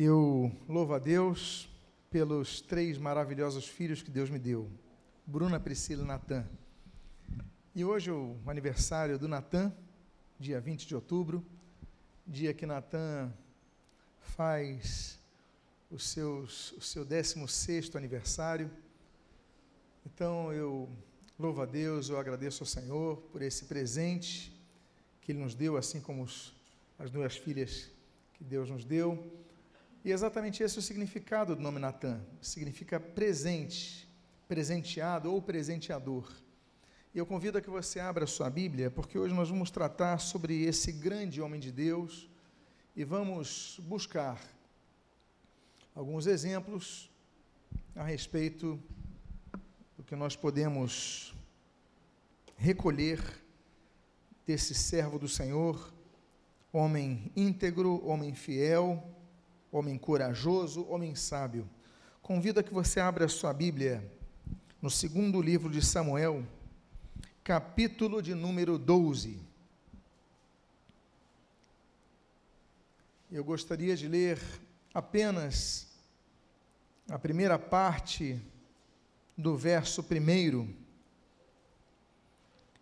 Eu louvo a Deus pelos três maravilhosos filhos que Deus me deu: Bruna, Priscila e Natan. E hoje é o aniversário do Natan, dia 20 de outubro, dia que Natan faz os seus, o seu 16 aniversário. Então eu louvo a Deus, eu agradeço ao Senhor por esse presente que Ele nos deu, assim como os, as duas filhas que Deus nos deu. E exatamente esse é o significado do nome Natan. Significa presente, presenteado ou presenteador. E eu convido a que você abra a sua Bíblia, porque hoje nós vamos tratar sobre esse grande homem de Deus e vamos buscar alguns exemplos a respeito do que nós podemos recolher desse servo do Senhor, homem íntegro, homem fiel, homem corajoso, homem sábio. Convido a que você abra a sua Bíblia no segundo livro de Samuel, capítulo de número 12. Eu gostaria de ler apenas a primeira parte do verso primeiro.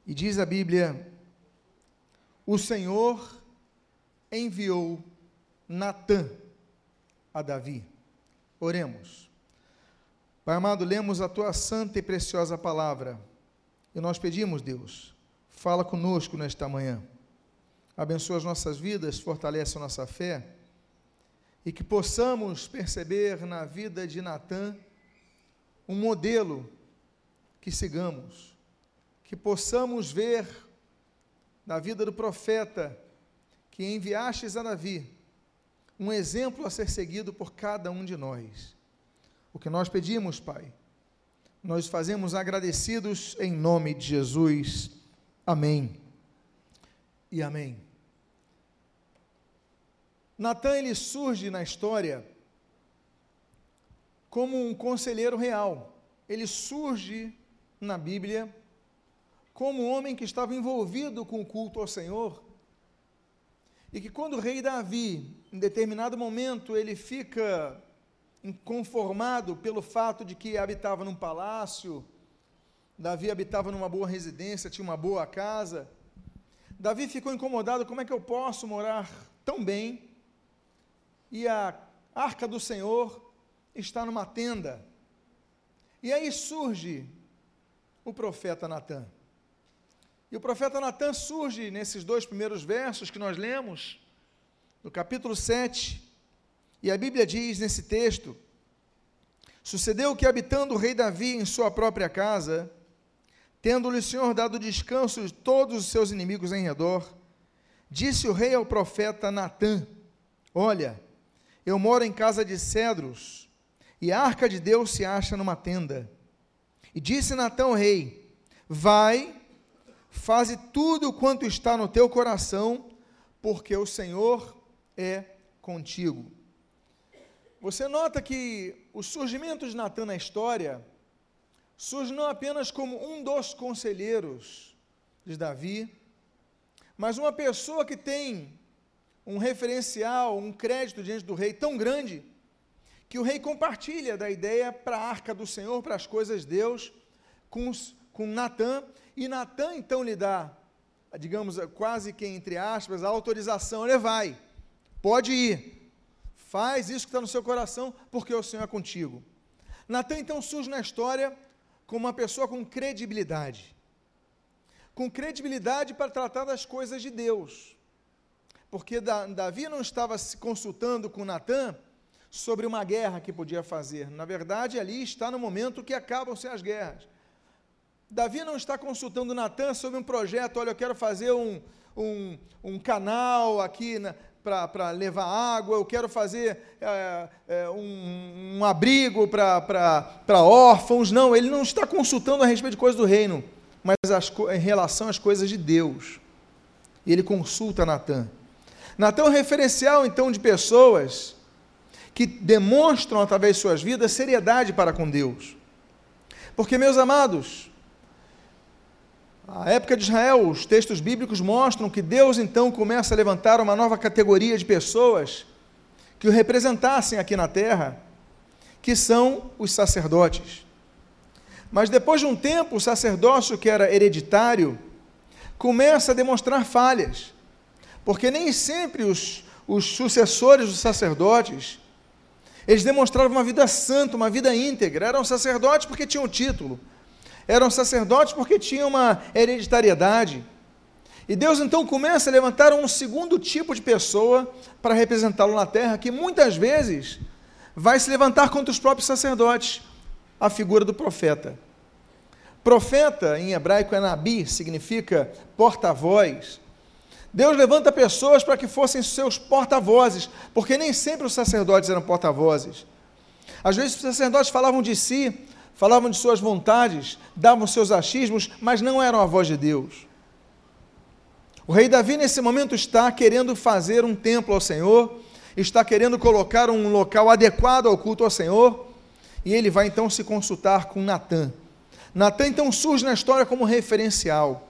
E diz a Bíblia: O Senhor enviou Natã a Davi. Oremos. Pai amado, lemos a tua santa e preciosa palavra. E nós pedimos, Deus, fala conosco nesta manhã. Abençoa as nossas vidas, fortalece a nossa fé. E que possamos perceber na vida de Natã um modelo que sigamos. Que possamos ver na vida do profeta que enviastes a Davi um exemplo a ser seguido por cada um de nós. O que nós pedimos, Pai, nós fazemos agradecidos em nome de Jesus. Amém. E amém. Natan ele surge na história como um conselheiro real. Ele surge na Bíblia como um homem que estava envolvido com o culto ao Senhor e que quando o rei Davi, em determinado momento, ele fica inconformado pelo fato de que habitava num palácio, Davi habitava numa boa residência, tinha uma boa casa. Davi ficou incomodado: como é que eu posso morar tão bem e a arca do Senhor está numa tenda? E aí surge o profeta Natan. E o profeta Natan surge nesses dois primeiros versos que nós lemos, no capítulo 7, e a Bíblia diz nesse texto: Sucedeu que, habitando o rei Davi em sua própria casa, tendo-lhe o Senhor dado descanso de todos os seus inimigos em redor, disse o rei ao profeta Natã: Olha, eu moro em casa de cedros, e a arca de Deus se acha numa tenda. E disse Natã ao rei: Vai Faze tudo quanto está no teu coração, porque o Senhor é contigo. Você nota que o surgimento de Natan na história surge não apenas como um dos conselheiros de Davi, mas uma pessoa que tem um referencial, um crédito diante do rei tão grande, que o rei compartilha da ideia para a arca do Senhor, para as coisas de Deus, com, com Natan, e Natan então lhe dá, digamos, quase que entre aspas, a autorização: ele vai, pode ir, faz isso que está no seu coração, porque o Senhor é contigo. Natan então surge na história como uma pessoa com credibilidade com credibilidade para tratar das coisas de Deus. Porque Davi não estava se consultando com Natan sobre uma guerra que podia fazer. Na verdade, ali está no momento que acabam-se as guerras. Davi não está consultando Natan sobre um projeto, olha, eu quero fazer um, um, um canal aqui para levar água, eu quero fazer é, é, um, um, abrigo para órfãos. Não, ele não está consultando a respeito de coisas do reino, mas as, em relação às coisas de Deus. E ele consulta Natan. Natan é um referencial, então, de pessoas que demonstram, através de suas vidas, seriedade para com Deus. Porque, meus amados, a época de Israel, os textos bíblicos mostram que Deus então começa a levantar uma nova categoria de pessoas que o representassem aqui na terra, que são os sacerdotes. Mas depois de um tempo, o sacerdócio que era hereditário começa a demonstrar falhas, porque nem sempre os, os sucessores dos sacerdotes eles demonstravam uma vida santa, uma vida íntegra. Eram sacerdotes porque tinham título, eram sacerdotes porque tinham uma hereditariedade. E Deus então começa a levantar um segundo tipo de pessoa para representá-lo na terra, que muitas vezes vai se levantar contra os próprios sacerdotes, a figura do profeta. Profeta, em hebraico, é nabi, significa porta-voz. Deus levanta pessoas para que fossem seus porta-vozes, porque nem sempre os sacerdotes eram porta-vozes. Às vezes os sacerdotes falavam de si, falavam de suas vontades, davam seus achismos, mas não eram a voz de Deus. O rei Davi, nesse momento, está querendo fazer um templo ao Senhor, está querendo colocar um local adequado ao culto ao Senhor, e ele vai então se consultar com Natã. Natã então surge na história como referencial.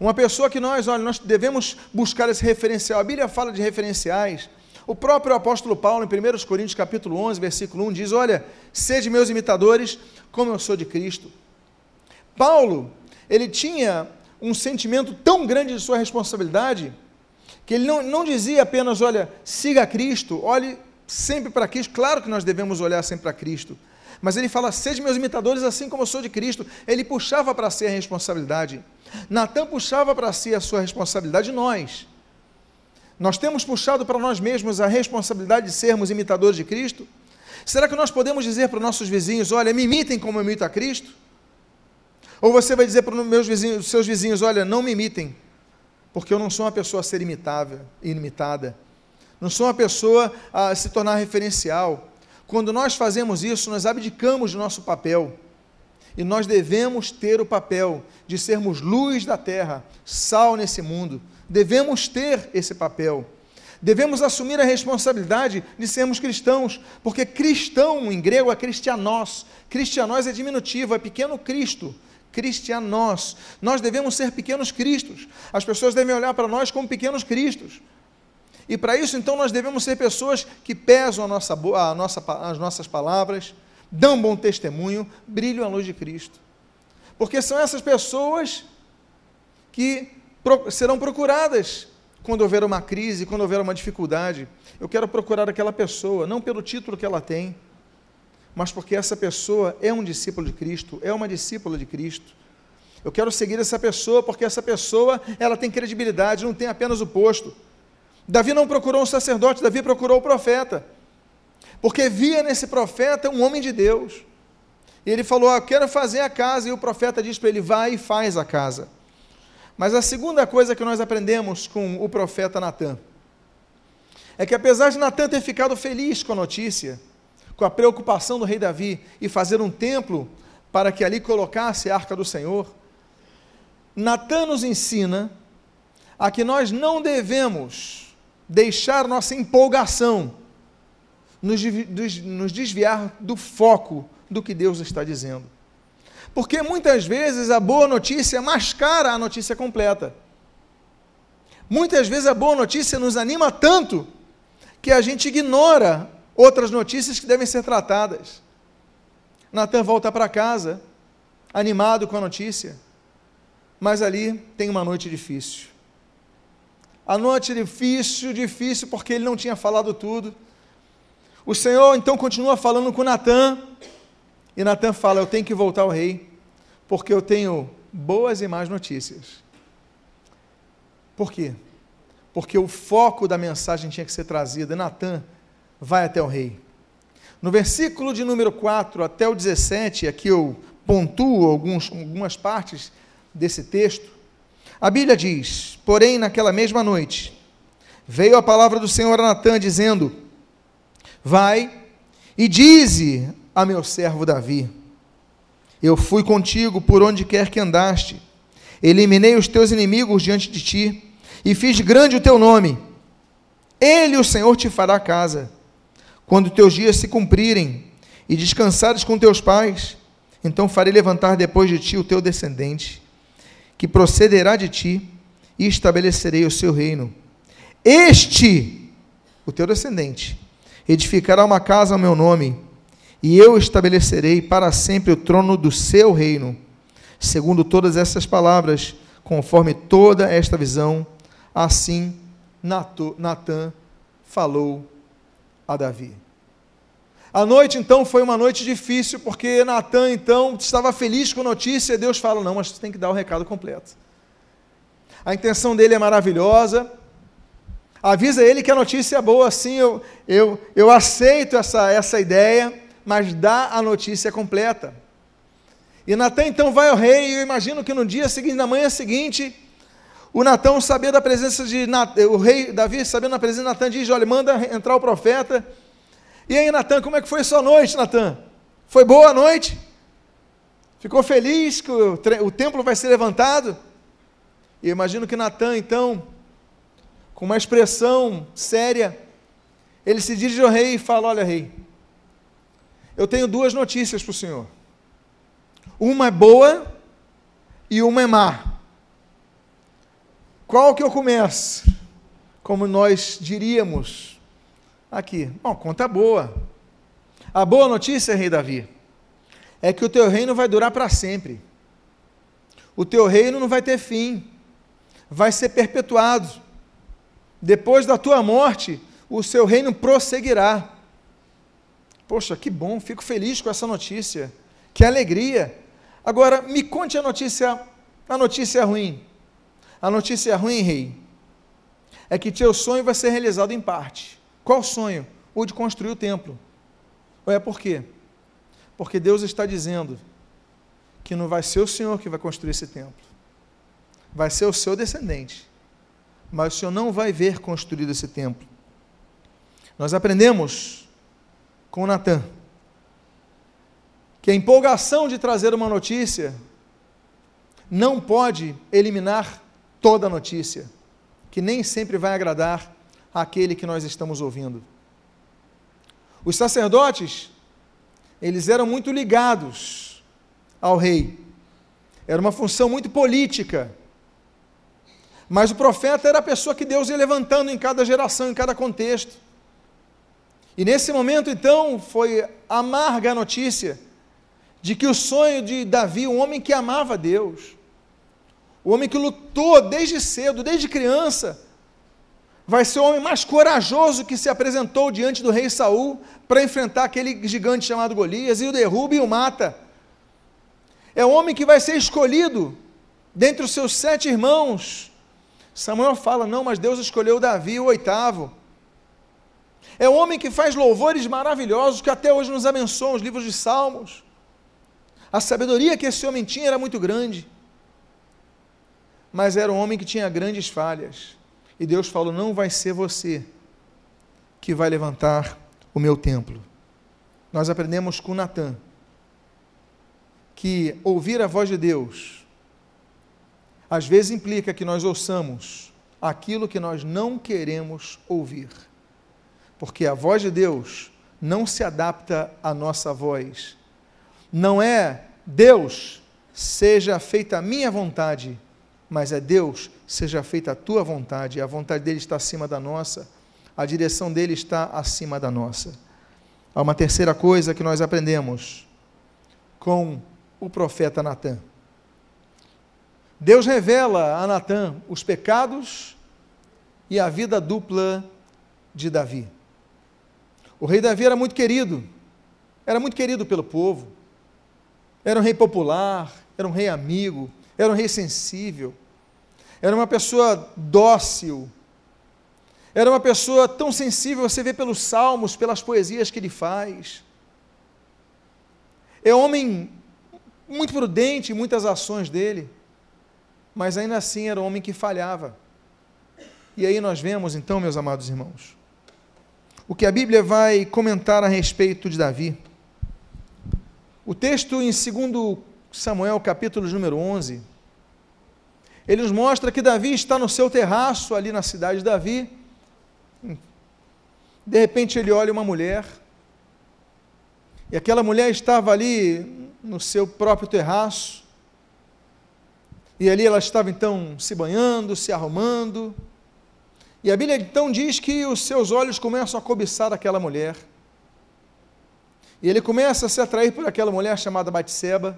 Uma pessoa que nós, olha, nós devemos buscar esse referencial. A Bíblia fala de referenciais. O próprio apóstolo Paulo, em 1 Coríntios capítulo 11, versículo 1, diz, olha, sede meus imitadores, como eu sou de Cristo. Paulo, ele tinha um sentimento tão grande de sua responsabilidade, que ele não, não dizia apenas, olha, siga Cristo, olhe sempre para Cristo. Claro que nós devemos olhar sempre para Cristo. Mas ele fala, seja meus imitadores assim como eu sou de Cristo. Ele puxava para si a responsabilidade. Natan puxava para si a sua responsabilidade, nós. Nós temos puxado para nós mesmos a responsabilidade de sermos imitadores de Cristo? Será que nós podemos dizer para os nossos vizinhos, olha, me imitem como eu imito a Cristo? Ou você vai dizer para os vizinhos, seus vizinhos, olha, não me imitem, porque eu não sou uma pessoa a ser imitável, imitada. Não sou uma pessoa a se tornar referencial. Quando nós fazemos isso, nós abdicamos do nosso papel. E nós devemos ter o papel de sermos luz da terra, sal nesse mundo. Devemos ter esse papel. Devemos assumir a responsabilidade de sermos cristãos, porque cristão em grego é cristianós. Cristianós é diminutivo, é pequeno Cristo cristianos. Nós devemos ser pequenos cristos. As pessoas devem olhar para nós como pequenos cristos. E para isso, então, nós devemos ser pessoas que pesam a nossa, a nossa, as nossas palavras, dão bom testemunho, brilham a luz de Cristo. Porque são essas pessoas que serão procuradas quando houver uma crise, quando houver uma dificuldade. Eu quero procurar aquela pessoa, não pelo título que ela tem, mas porque essa pessoa é um discípulo de Cristo, é uma discípula de Cristo. Eu quero seguir essa pessoa porque essa pessoa, ela tem credibilidade, não tem apenas o posto. Davi não procurou um sacerdote, Davi procurou o profeta. Porque via nesse profeta um homem de Deus. E ele falou: ah, quero fazer a casa. E o profeta diz para ele: Vai e faz a casa. Mas a segunda coisa que nós aprendemos com o profeta Natan é que, apesar de Natan ter ficado feliz com a notícia, com a preocupação do rei Davi e fazer um templo para que ali colocasse a arca do Senhor, Natan nos ensina a que nós não devemos deixar nossa empolgação nos, desviar do foco do que Deus está dizendo. Porque muitas vezes a boa notícia mascara a notícia completa. Muitas vezes a boa notícia nos anima tanto que a gente ignora outras notícias que devem ser tratadas. Natan volta para casa, animado com a notícia, mas ali tem uma noite difícil. A noite difícil, difícil, porque ele não tinha falado tudo. O Senhor então continua falando com Natan, e Natan fala: Eu tenho que voltar ao rei, porque eu tenho boas e más notícias. Por quê? Porque o foco da mensagem tinha que ser trazido. Natan vai até o rei. No versículo de número 4 até o 17, aqui eu pontuo alguns, algumas partes desse texto. A Bíblia diz: Porém, naquela mesma noite, veio a palavra do Senhor a Natã, dizendo: Vai e dize a meu servo Davi: Eu fui contigo por onde quer que andaste, eliminei os teus inimigos diante de ti, e fiz grande o teu nome. Ele, o Senhor, te fará casa quando teus dias se cumprirem e descansares com teus pais, então farei levantar depois de ti o teu descendente, que procederá de ti, e estabelecerei o seu reino. Este, o teu descendente, edificará uma casa ao meu nome, e eu estabelecerei para sempre o trono do seu reino. Segundo todas essas palavras, conforme toda esta visão, assim Natã falou a Davi. A noite então foi uma noite difícil, porque Natan então estava feliz com a notícia, e Deus fala: não, mas você tem que dar o recado completo. A intenção dele é maravilhosa. Avisa ele que a notícia é boa, sim, eu, eu, eu aceito essa, essa ideia, mas dá a notícia completa. E Natan então vai ao rei, e eu imagino que no dia seguinte, na manhã seguinte, o Natão, sabendo da presença de o rei Davi, sabendo da presença de Natan, diz: Olha, manda entrar o profeta e aí, Natan, como é que foi sua noite, Natan? Foi boa a noite? Ficou feliz que o, o templo vai ser levantado? E eu imagino que Natan, então, com uma expressão séria, ele se dirige ao rei e fala: Olha, rei, eu tenho duas notícias para o senhor. Uma é boa e uma é má. Qual que eu começo? Como nós diríamos, aqui. Bom, conta boa. A boa notícia, rei Davi, é que o teu reino vai durar para sempre. O teu reino não vai ter fim. Vai ser perpetuado. Depois da tua morte, o seu reino prosseguirá. Poxa, que bom, fico feliz com essa notícia. Que alegria. Agora, me conte a notícia, a notícia ruim. A notícia ruim, rei, é que teu sonho vai ser realizado em parte. Qual sonho? O de construir o templo. É por quê? Porque Deus está dizendo que não vai ser o Senhor que vai construir esse templo. Vai ser o seu descendente. Mas o Senhor não vai ver construído esse templo. Nós aprendemos com Natan que a empolgação de trazer uma notícia não pode eliminar toda a notícia, que nem sempre vai agradar aquele que nós estamos ouvindo. Os sacerdotes, eles eram muito ligados ao rei. Era uma função muito política. Mas o profeta era a pessoa que Deus ia levantando em cada geração, em cada contexto. E nesse momento, então, foi amarga a notícia de que o sonho de Davi, um homem que amava Deus, o homem que lutou desde cedo, desde criança, vai ser o homem mais corajoso que se apresentou diante do rei Saul para enfrentar aquele gigante chamado Golias e o derruba e o mata. É o homem que vai ser escolhido dentre os seus sete irmãos. Samuel fala: não, mas Deus escolheu Davi, o oitavo. É o homem que faz louvores maravilhosos que até hoje nos abençoam, os livros de Salmos. A sabedoria que esse homem tinha era muito grande, mas era um homem que tinha grandes falhas. E Deus falou: não vai ser você que vai levantar o meu templo. Nós aprendemos com Natan que ouvir a voz de Deus às vezes implica que nós ouçamos aquilo que nós não queremos ouvir. Porque a voz de Deus não se adapta à nossa voz. Não é Deus, seja feita a minha vontade, mas é Deus, seja feita a tua vontade, a vontade dele está acima da nossa, a direção dele está acima da nossa. Há uma terceira coisa que nós aprendemos com o profeta Natan. Deus revela a Natan os pecados e a vida dupla de Davi. O rei Davi era muito querido, era muito querido pelo povo, era um rei popular, era um rei amigo, era um rei sensível era uma pessoa dócil, era uma pessoa tão sensível, você vê pelos salmos, pelas poesias que ele faz. É um homem muito prudente em muitas ações dele, mas ainda assim era um homem que falhava. E aí nós vemos, então, meus amados irmãos, o que a Bíblia vai comentar a respeito de Davi. O texto em 2 Samuel, capítulo número 11, ele nos mostra que Davi está no seu terraço ali na cidade de Davi. De repente ele olha uma mulher, e aquela mulher estava ali no seu próprio terraço, e ali ela estava então se banhando, se arrumando, E a Bíblia então diz que os seus olhos começam a cobiçar aquela mulher. E ele começa a se atrair por aquela mulher chamada Batseba.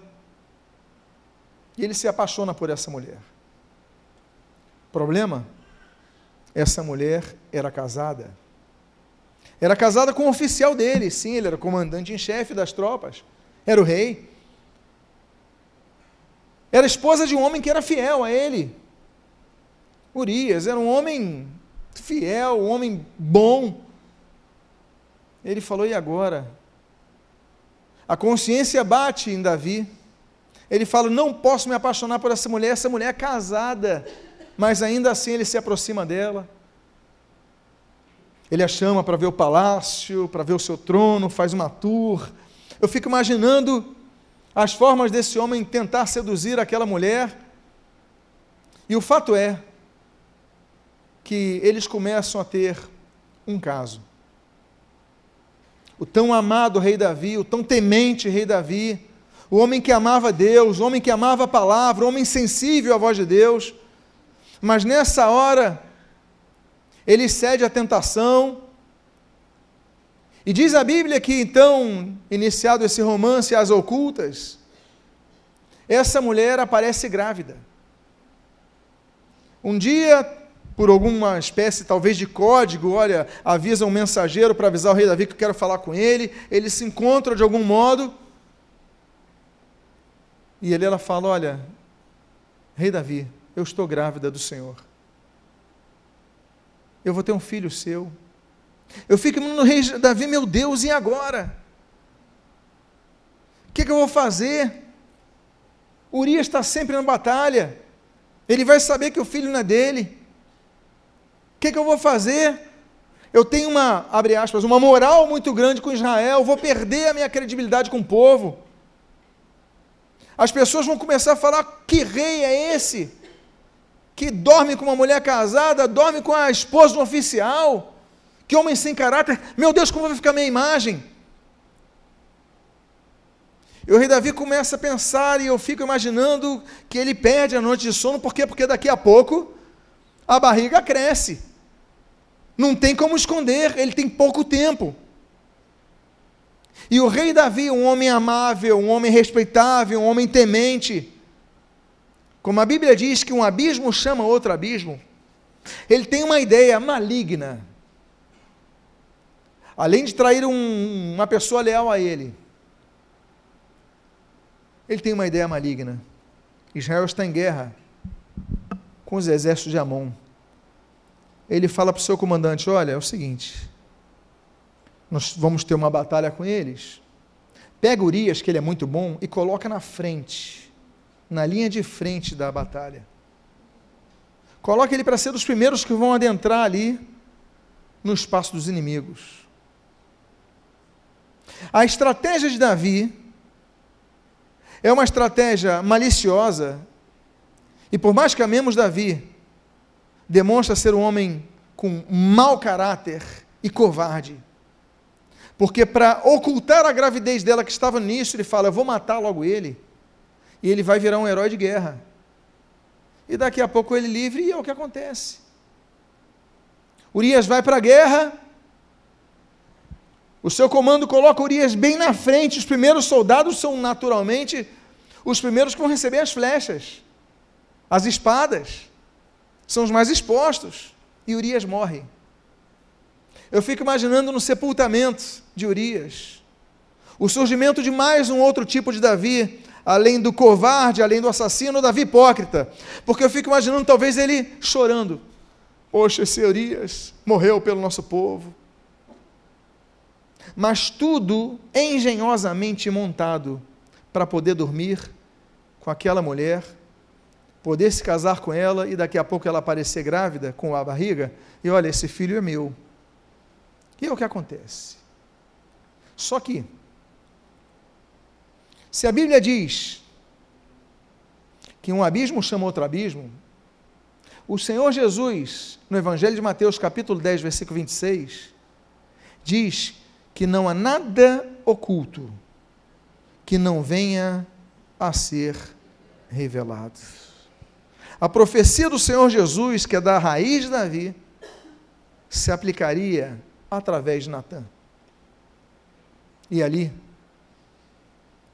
E ele se apaixona por essa mulher. Problema? Essa mulher era casada. Era casada com um oficial dele, sim, ele era comandante em chefe das tropas. Era o rei. Era esposa de um homem que era fiel a ele. Urias era um homem fiel, homem bom. Ele falou: e agora? A consciência bate em Davi. Ele fala: não posso me apaixonar por essa mulher, essa mulher é casada. Mas ainda assim ele se aproxima dela. Ele a chama para ver o palácio, para ver o seu trono, faz uma tour. Eu fico imaginando as formas desse homem tentar seduzir aquela mulher. E o fato é que eles começam a ter um caso. O tão amado rei Davi, o tão temente rei Davi, o homem que amava Deus, o homem que amava a palavra, o homem sensível à voz de Deus, mas nessa hora, ele cede à tentação, e diz a Bíblia que então, iniciado esse romance às ocultas, essa mulher aparece grávida. Um dia por alguma espécie, talvez, de código, olha, avisa um mensageiro para avisar o rei Davi que eu quero falar com ele, ele se encontra de algum modo, e ele, ela fala, olha, rei Davi, eu estou grávida do Senhor, eu vou ter um filho seu, eu fico no rei Davi, meu Deus, e agora? O que, que eu vou fazer? Urias está sempre na batalha, ele vai saber que o filho não é dele, que, que eu vou fazer? Eu tenho uma, abre aspas, uma moral muito grande com Israel, vou perder a minha credibilidade com o povo. As pessoas vão começar a falar: que rei é esse? Que dorme com uma mulher casada, dorme com a esposa um oficial? Que homem sem caráter? Meu Deus, como vai ficar a minha imagem? E o rei Davi começa a pensar, e eu fico imaginando que ele perde a noite de sono, por quê? Porque daqui a pouco a barriga cresce. Não tem como esconder, ele tem pouco tempo. E o rei Davi, um homem amável, um homem respeitável, um homem temente, como a Bíblia diz que um abismo chama outro abismo, ele tem uma ideia maligna. Além de trair um, uma pessoa leal a ele, ele tem uma ideia maligna. Israel está em guerra com os exércitos de Amon ele fala para o seu comandante: Olha, é o seguinte, nós vamos ter uma batalha com eles. Pega Urias, que ele é muito bom, e coloca na frente, na linha de frente da batalha. Coloca ele para ser dos primeiros que vão adentrar ali no espaço dos inimigos. A estratégia de Davi é uma estratégia maliciosa, e por mais que amemos Davi, demonstra ser um homem com mau caráter e covarde. Porque para ocultar a gravidez dela que estava nisso, ele fala: Eu vou matar logo ele. E ele vai virar um herói de guerra. E daqui a pouco ele livre, e é o que acontece. Urias vai para a guerra, o seu comando coloca Urias bem na frente. Os primeiros soldados são naturalmente os primeiros que vão receber as flechas, as espadas são os mais expostos. E Urias morre. Eu fico imaginando no sepultamento de Urias, o surgimento de mais um outro tipo de Davi, além do covarde, além do assassino, Davi hipócrita. Porque eu fico imaginando talvez ele chorando. Poxa, esse Urias morreu pelo nosso povo. Mas tudo engenhosamente montado para poder dormir com aquela mulher poder se casar com ela e daqui a pouco ela aparecer grávida com a barriga e olha, esse filho é meu. E é o que acontece. Só que, se a Bíblia diz que um abismo chama outro abismo, o Senhor Jesus, no Evangelho de Mateus, capítulo 10, versículo 26, diz que não há nada oculto que não venha a ser revelado. A profecia do Senhor Jesus, que é da raiz de Davi, se aplicaria através de Natã. E ali,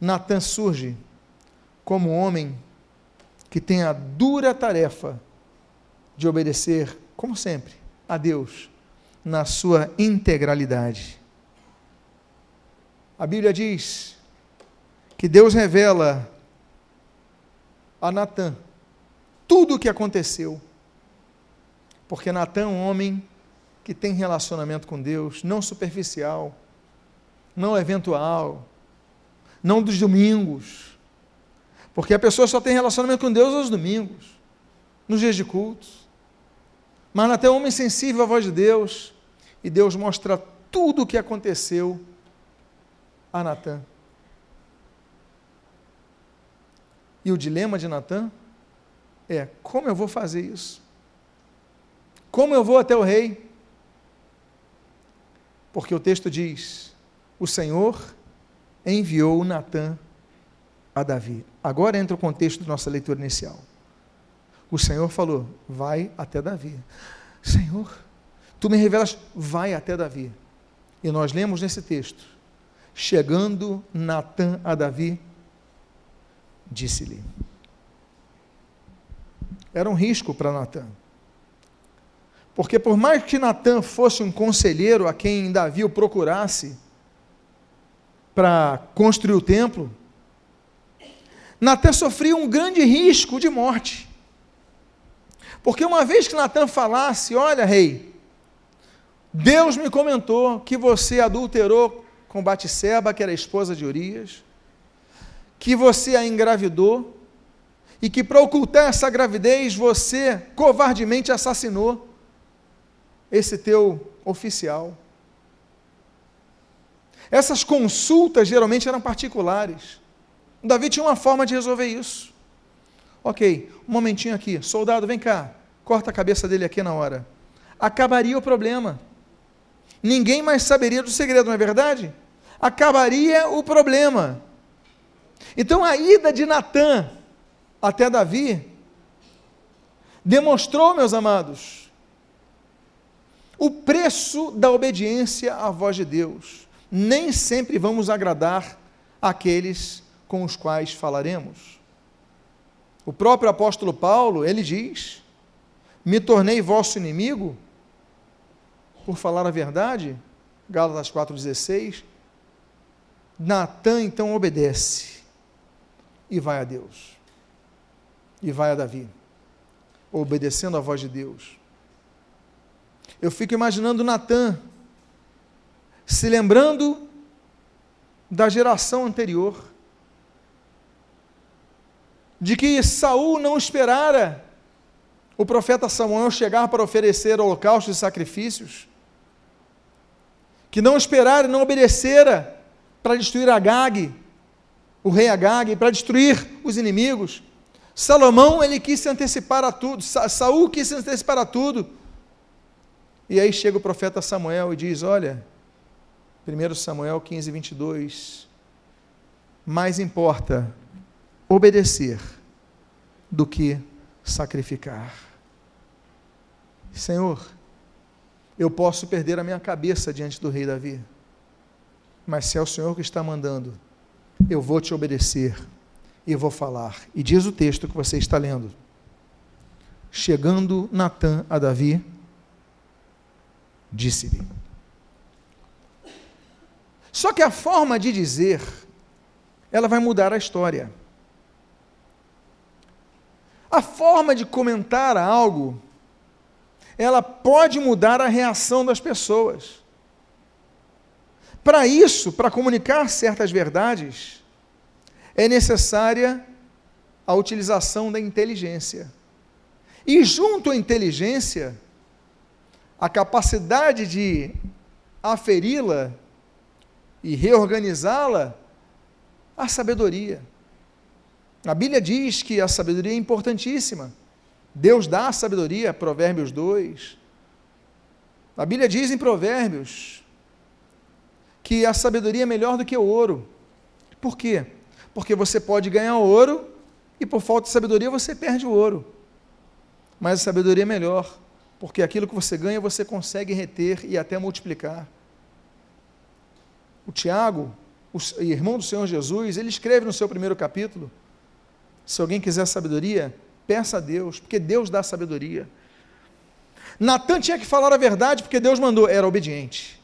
Natã surge como homem que tem a dura tarefa de obedecer, como sempre, a Deus na sua integralidade. A Bíblia diz que Deus revela a Natã tudo o que aconteceu. Porque Natã é um homem que tem relacionamento com Deus, não superficial, não eventual, não dos domingos. Porque a pessoa só tem relacionamento com Deus aos domingos, nos dias de cultos. Mas Natã é um homem sensível à voz de Deus, e Deus mostra tudo o que aconteceu a Natã. E o dilema de Natã é: como eu vou fazer isso? Como eu vou até o rei? Porque o texto diz: o Senhor enviou Natã a Davi. Agora entra o contexto da nossa leitura inicial. O Senhor falou: vai até Davi. Senhor, tu me revelas, vai até Davi. E nós lemos nesse texto: chegando Natã a Davi, disse-lhe. Era um risco para Natã. Porque por mais que Natã fosse um conselheiro a quem Davi o procurasse para construir o templo, Natã sofria um grande risco de morte. Porque uma vez que Natã falasse, olha, rei, Deus me comentou que você adulterou com Batseba, que era esposa de Urias, que você a engravidou e que para ocultar essa gravidez você covardemente assassinou esse teu oficial. Essas consultas geralmente eram particulares. Davi tinha uma forma de resolver isso. Ok, um momentinho aqui, soldado, vem cá, corta a cabeça dele aqui na hora. Acabaria o problema. Ninguém mais saberia do segredo, não é verdade? Acabaria o problema. Então a ida de Natã até Davi demonstrou, meus amados, o preço da obediência à voz de Deus. Nem sempre vamos agradar aqueles com os quais falaremos. O próprio apóstolo Paulo, ele diz: Me tornei vosso inimigo por falar a verdade. Gálatas 4,16. Natan então obedece e vai a Deus. E vai a Davi, obedecendo a voz de Deus. Eu fico imaginando Natan se lembrando da geração anterior, de que Saul não esperara o profeta Samuel chegar para oferecer holocaustos e sacrifícios, que não esperara e não obedecera para destruir Agag, o rei Agag para destruir os inimigos. Salomão, ele quis se antecipar a tudo, Sa Saul quis se antecipar a tudo. E aí chega o profeta Samuel e diz: Olha, 1 Samuel 15, 22, mais importa obedecer do que sacrificar. Senhor, eu posso perder a minha cabeça diante do rei Davi, mas se é o Senhor que está mandando, eu vou te obedecer e vou falar. E diz o texto que você está lendo. Chegando Natã a Davi, disse-lhe. Só que a forma de dizer, ela vai mudar a história. A forma de comentar algo, ela pode mudar a reação das pessoas. Para isso, para comunicar certas verdades, é necessária a utilização da inteligência. E junto à inteligência, a capacidade de aferi-la e reorganizá-la, a sabedoria. A Bíblia diz que a sabedoria é importantíssima. Deus dá a sabedoria, Provérbios 2. A Bíblia diz em Provérbios que a sabedoria é melhor do que o ouro. Por quê? Porque você pode ganhar ouro e por falta de sabedoria você perde o ouro. Mas a sabedoria é melhor, porque aquilo que você ganha você consegue reter e até multiplicar. O Tiago, o irmão do Senhor Jesus, ele escreve no seu primeiro capítulo: se alguém quiser sabedoria, peça a Deus, porque Deus dá sabedoria. Natan tinha que falar a verdade porque Deus mandou, era obediente.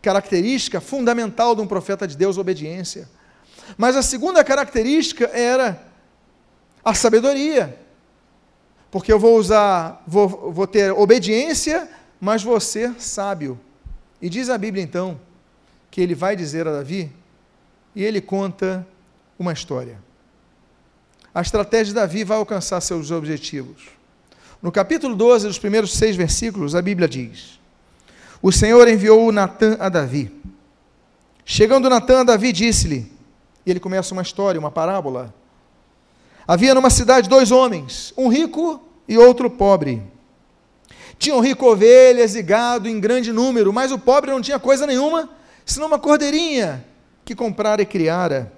Característica fundamental de um profeta de Deus, obediência. Mas a segunda característica era a sabedoria. Porque eu vou usar, vou, vou ter obediência, mas vou ser sábio. E diz a Bíblia então que ele vai dizer a Davi, e ele conta uma história. A estratégia de Davi vai alcançar seus objetivos. No capítulo 12, dos primeiros seis versículos, a Bíblia diz: O Senhor enviou Natã a Davi. Chegando Natã a Davi, disse-lhe, e ele começa uma história, uma parábola. Havia numa cidade dois homens, um rico e outro pobre. Tinham rico ovelhas e gado em grande número, mas o pobre não tinha coisa nenhuma, senão uma cordeirinha que comprara e criara,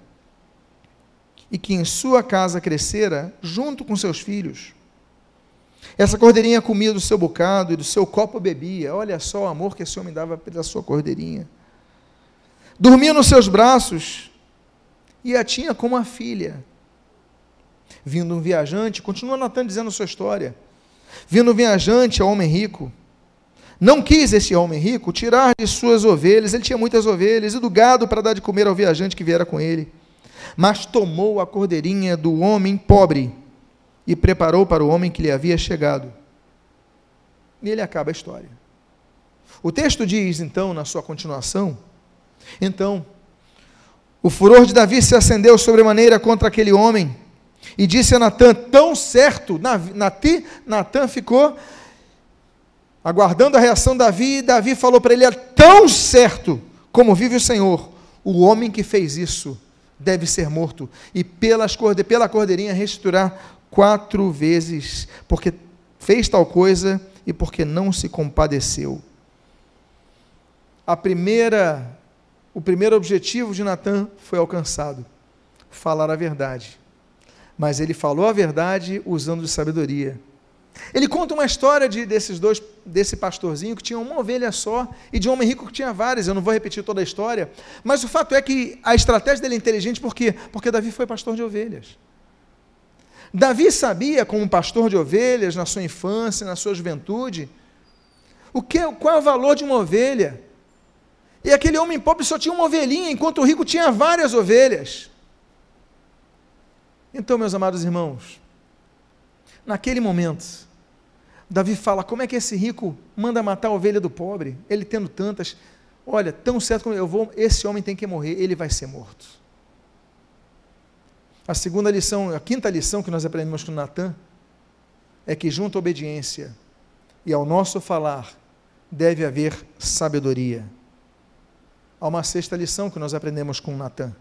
e que em sua casa crescera junto com seus filhos. Essa cordeirinha comia do seu bocado e do seu copo bebia. Olha só o amor que esse homem dava pela sua cordeirinha. Dormia nos seus braços e a tinha como a filha. Vindo um viajante, continua Natan dizendo a sua história. Vindo um viajante ao homem rico, não quis esse homem rico tirar de suas ovelhas, ele tinha muitas ovelhas, e do gado para dar de comer ao viajante que viera com ele. Mas tomou a cordeirinha do homem pobre e preparou para o homem que lhe havia chegado. E ele acaba a história. O texto diz, então, na sua continuação: Então, o furor de Davi se acendeu sobremaneira contra aquele homem, e disse a Natã: Tão certo, Natã ficou aguardando a reação de Davi, e Davi falou para ele: É tão certo como vive o Senhor, o homem que fez isso deve ser morto, e pelas, pela cordeirinha restituirá quatro vezes, porque fez tal coisa e porque não se compadeceu. A primeira, o primeiro objetivo de Natan foi alcançado, falar a verdade. Mas ele falou a verdade usando de sabedoria. Ele conta uma história de, desses dois, desse pastorzinho que tinha uma ovelha só e de um homem rico que tinha várias. Eu não vou repetir toda a história, mas o fato é que a estratégia dele é inteligente, por quê? Porque Davi foi pastor de ovelhas. Davi sabia, como pastor de ovelhas, na sua infância, na sua juventude, o que, qual é o valor de uma ovelha. E aquele homem pobre só tinha uma ovelhinha, enquanto o rico tinha várias ovelhas. Então, meus amados irmãos, naquele momento, Davi fala: como é que esse rico manda matar a ovelha do pobre? Ele tendo tantas. Olha, tão certo como eu vou, esse homem tem que morrer, ele vai ser morto. A segunda lição, a quinta lição que nós aprendemos com Natan é que junto à obediência e ao nosso falar deve haver sabedoria. Há uma sexta lição que nós aprendemos com Natan.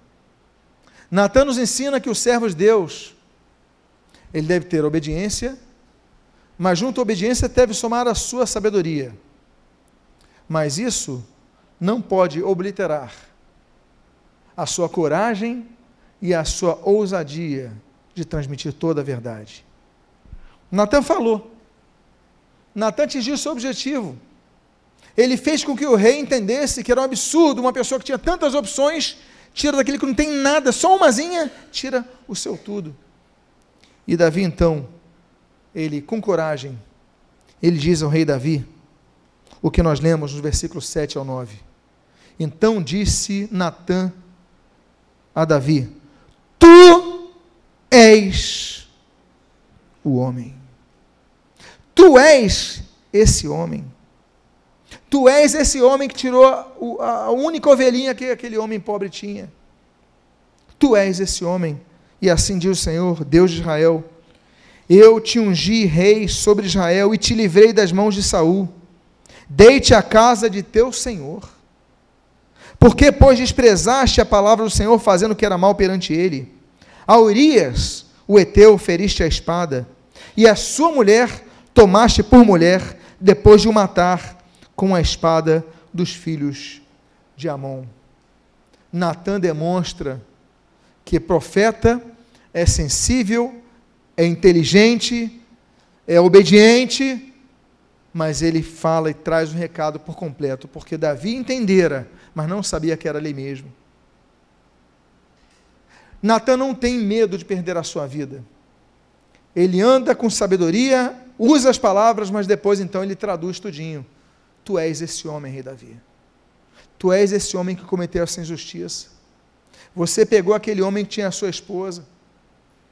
Natan nos ensina que o servo de Deus ele deve ter obediência, mas junto à obediência deve somar a sua sabedoria. Mas isso não pode obliterar a sua coragem e a sua ousadia de transmitir toda a verdade. Natan falou. Natan atingiu seu objetivo. Ele fez com que o rei entendesse que era um absurdo uma pessoa que tinha tantas opções, tira daquele que não tem nada, só umazinha, tira o seu tudo. E Davi, então, ele, com coragem, ele diz ao rei Davi, o que nós lemos nos versículos 7 ao 9. Então disse Natã a Davi: Tu és o homem. Tu és esse homem. Tu és esse homem que tirou a única ovelhinha que aquele homem pobre tinha. Tu és esse homem. E assim diz o Senhor, Deus de Israel: Eu te ungi rei sobre Israel e te livrei das mãos de Saul. Deite a casa de teu Senhor. Porque, pois, desprezaste a palavra do Senhor, fazendo o que era mal perante ele? A Urias, o Eteu, feriste a espada, e a sua mulher tomaste por mulher, depois de o matar com a espada dos filhos de Amon. Natan demonstra que profeta é sensível, é inteligente, é obediente, mas ele fala e traz o recado por completo, porque Davi entendera, mas não sabia que era ali mesmo. Natan não tem medo de perder a sua vida. Ele anda com sabedoria, usa as palavras, mas depois então ele traduz tudinho. Tu és esse homem, rei Davi. Tu és esse homem que cometeu essa injustiça. Você pegou aquele homem que tinha a sua esposa.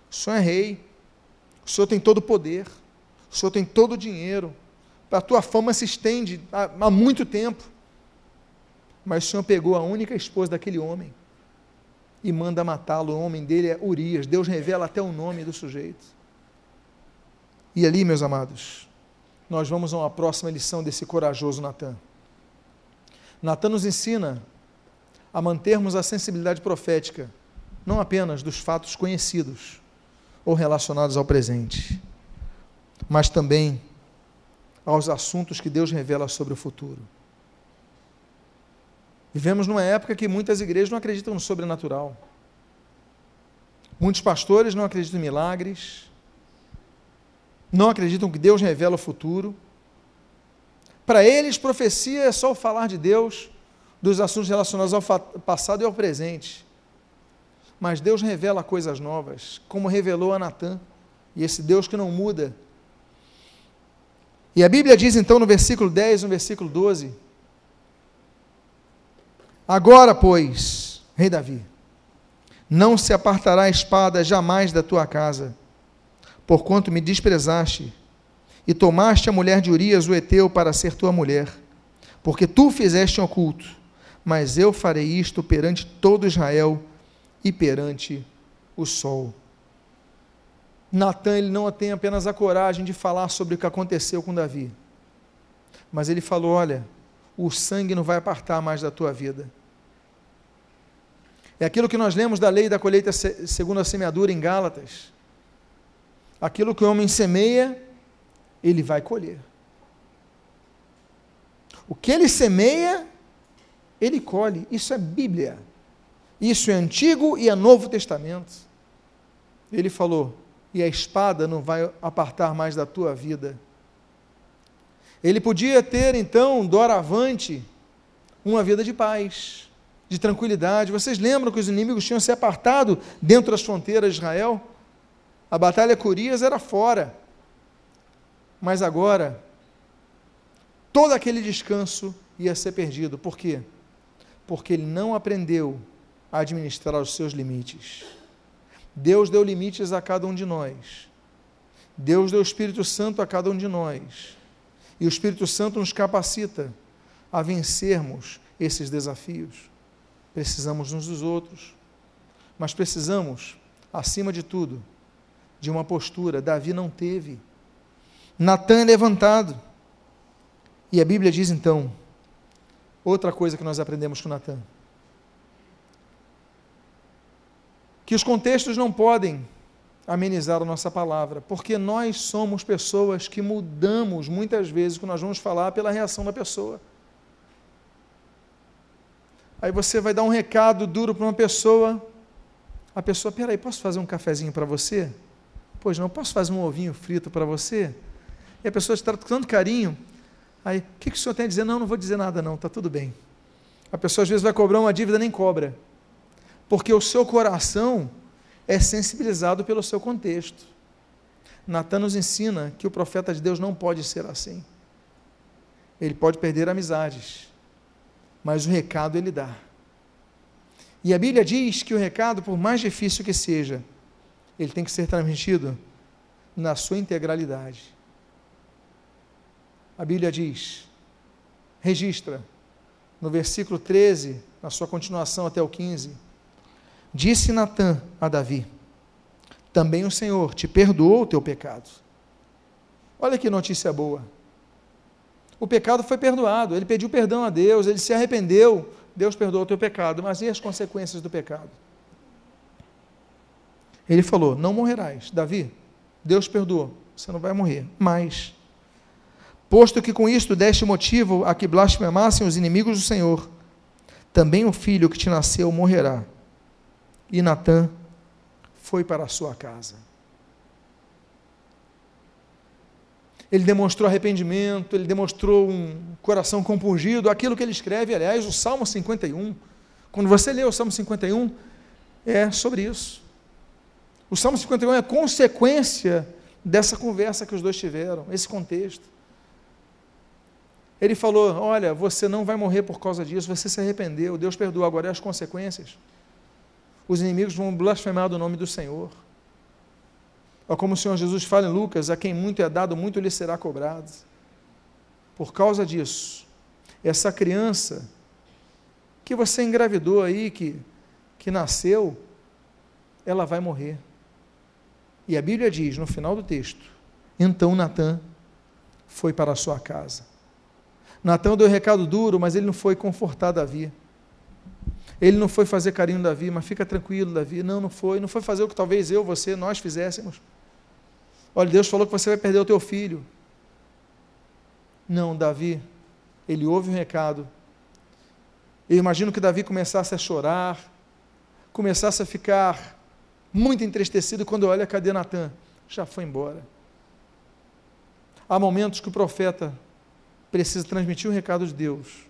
O senhor é rei. O senhor tem todo o poder. O senhor tem todo o dinheiro. A tua fama se estende há, há muito tempo. Mas o senhor pegou a única esposa daquele homem e manda matá-lo. O homem dele é Urias. Deus revela até o nome do sujeito. E ali, meus amados, nós vamos a uma próxima lição desse corajoso Natan. Natan nos ensina a mantermos a sensibilidade profética, não apenas dos fatos conhecidos ou relacionados ao presente, mas também aos assuntos que Deus revela sobre o futuro. Vivemos numa época que muitas igrejas não acreditam no sobrenatural. Muitos pastores não acreditam em milagres, não acreditam que Deus revela o futuro. Para eles, profecia é só o falar de Deus, dos assuntos relacionados ao passado e ao presente. Mas Deus revela coisas novas, como revelou a Natã, e esse Deus que não muda. E a Bíblia diz então no versículo 10, no versículo 12: Agora, pois, rei Davi, não se apartará a espada jamais da tua casa porquanto me desprezaste e tomaste a mulher de Urias, o Eteu, para ser tua mulher, porque tu fizeste um oculto, mas eu farei isto perante todo Israel e perante o sol. Natan ele não tem apenas a coragem de falar sobre o que aconteceu com Davi, mas ele falou: olha, o sangue não vai apartar mais da tua vida. É aquilo que nós lemos da lei da colheita segundo a semeadura em Gálatas aquilo que o homem semeia, ele vai colher. O que ele semeia, ele colhe. Isso é Bíblia. Isso é Antigo e é Novo Testamento. Ele falou: e a espada não vai apartar mais da tua vida. Ele podia ter, então, doravante, uma vida de paz, de tranquilidade. Vocês lembram que os inimigos tinham se apartado dentro das fronteiras de Israel? A batalha com Urias era fora. Mas agora, todo aquele descanso ia ser perdido. Por quê? Porque ele não aprendeu a administrar os seus limites. Deus deu limites a cada um de nós. Deus deu o Espírito Santo a cada um de nós. E o Espírito Santo nos capacita a vencermos esses desafios. Precisamos uns dos outros, mas precisamos, acima de tudo, de uma postura. Davi não teve. Natan é levantado. E a Bíblia diz então, outra coisa que nós aprendemos com Natan. Que os contextos não podem amenizar a nossa palavra, porque nós somos pessoas que mudamos muitas vezes o que nós vamos falar pela reação da pessoa. Aí você vai dar um recado duro para uma pessoa, a pessoa, peraí, posso fazer um cafezinho para você? Pois não, posso fazer um ovinho frito para você? E a pessoa te trata com tanto carinho. Aí, o que, que o senhor tem a dizer? Não, não vou dizer nada, não, está tudo bem. A pessoa às vezes vai cobrar uma dívida, nem cobra. Porque o seu coração é sensibilizado pelo seu contexto. Natan nos ensina que o profeta de Deus não pode ser assim. Ele pode perder amizades, mas o recado ele dá. E a Bíblia diz que o recado, por mais difícil que seja, ele tem que ser transmitido na sua integralidade. A Bíblia diz, registra, no versículo 13, na sua continuação até o 15, disse Natã a Davi: Também o Senhor te perdoou o teu pecado. Olha que notícia boa. O pecado foi perdoado, ele pediu perdão a Deus, ele se arrependeu, Deus perdoou o teu pecado, mas e as consequências do pecado? Ele falou: Não morrerás. Davi, Deus perdoou, você não vai morrer. Mas, posto que com isto deste motivo a que blasfemassem os inimigos do Senhor, também o filho que te nasceu morrerá. E Natã foi para a sua casa. ele demonstrou arrependimento, ele demonstrou um coração compungido, aquilo que ele escreve, aliás, o Salmo 51. Quando você lê o Salmo 51, é sobre isso. O Salmo 51 é consequência dessa conversa que os dois tiveram, esse contexto. Ele falou: Olha, você não vai morrer por causa disso, você se arrependeu, Deus perdoou, agora é as consequências. Os inimigos vão blasfemar do nome do Senhor. Ou como o Senhor Jesus fala em Lucas: A quem muito é dado, muito lhe será cobrado. Por causa disso, essa criança que você engravidou aí, que, que nasceu, ela vai morrer. E a Bíblia diz, no final do texto: Então Natan foi para a sua casa. Natan deu um recado duro, mas ele não foi confortar Davi. Ele não foi fazer carinho Davi, mas fica tranquilo, Davi. Não, não foi. Não foi fazer o que talvez eu, você, nós fizéssemos. Olha, Deus falou que você vai perder o teu filho. Não, Davi, ele ouve o um recado. Eu imagino que Davi começasse a chorar, começasse a ficar muito entristecido quando olha, cadê Natan? Já foi embora. Há momentos que o profeta precisa transmitir o recado de Deus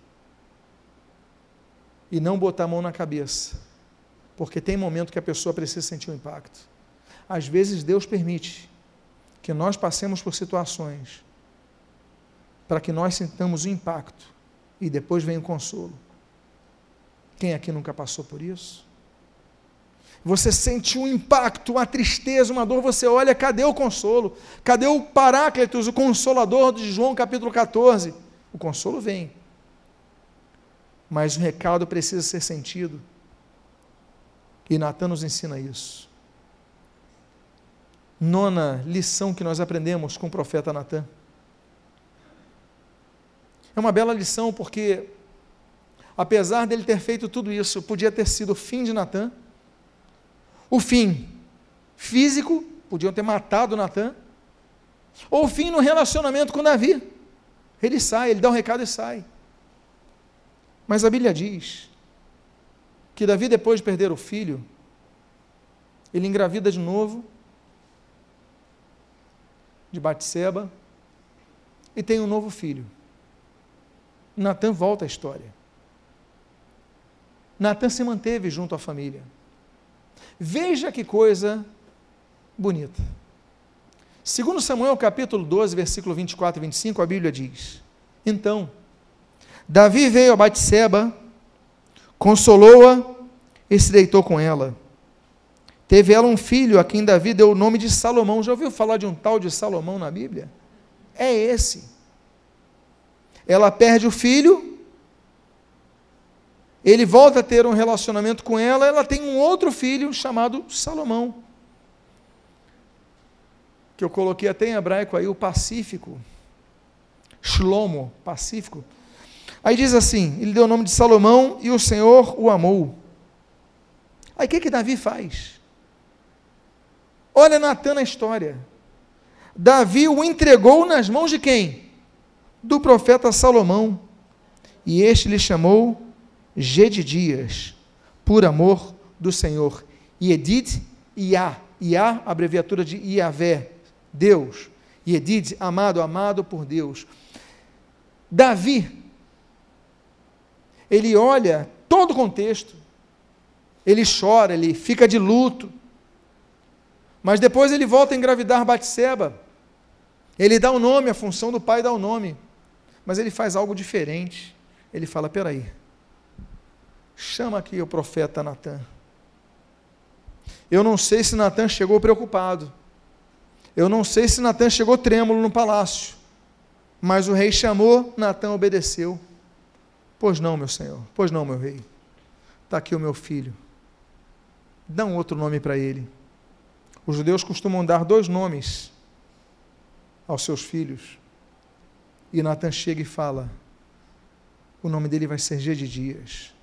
e não botar a mão na cabeça, porque tem momento que a pessoa precisa sentir o um impacto. Às vezes Deus permite que nós passemos por situações para que nós sintamos o impacto e depois vem o consolo. Quem aqui nunca passou por isso? Você sente um impacto, uma tristeza, uma dor, você olha, cadê o consolo? Cadê o Paráclitos, o consolador de João capítulo 14? O consolo vem. Mas o recado precisa ser sentido. E Natan nos ensina isso. Nona lição que nós aprendemos com o profeta Natan. É uma bela lição porque, apesar dele ter feito tudo isso, podia ter sido o fim de Natan o fim físico, podiam ter matado Natan, ou o fim no relacionamento com Davi. Ele sai, ele dá um recado e sai. Mas a Bíblia diz que Davi, depois de perder o filho, ele engravida de novo de Batseba e tem um novo filho. Natan volta à história. Natan se manteve junto à família. Veja que coisa bonita. Segundo Samuel capítulo 12, versículo 24 e 25, a Bíblia diz: Então, Davi veio a Batseba, consolou-a e se deitou com ela. Teve ela um filho a quem Davi deu o nome de Salomão. Já ouviu falar de um tal de Salomão na Bíblia? É esse. Ela perde o filho ele volta a ter um relacionamento com ela, ela tem um outro filho chamado Salomão. Que eu coloquei até em hebraico aí, o Pacífico. Shlomo, Pacífico. Aí diz assim: ele deu o nome de Salomão e o Senhor o amou. Aí o que, que Davi faz? Olha Natan na história. Davi o entregou nas mãos de quem? Do profeta Salomão. E este lhe chamou G de dias, por amor do Senhor. Yedid, Iá. Iá, abreviatura de Iavé, Deus. Yedid, amado, amado por Deus. Davi, ele olha todo o contexto, ele chora, ele fica de luto, mas depois ele volta a engravidar Batseba. Ele dá o um nome, a função do pai dá o um nome, mas ele faz algo diferente. Ele fala: peraí, Chama aqui o profeta Natan. Eu não sei se Natan chegou preocupado. Eu não sei se Natan chegou trêmulo no palácio. Mas o rei chamou, Natan obedeceu. Pois não, meu senhor. Pois não, meu rei. Está aqui o meu filho. Dá um outro nome para ele. Os judeus costumam dar dois nomes aos seus filhos. E Natan chega e fala: o nome dele vai ser G de Dias.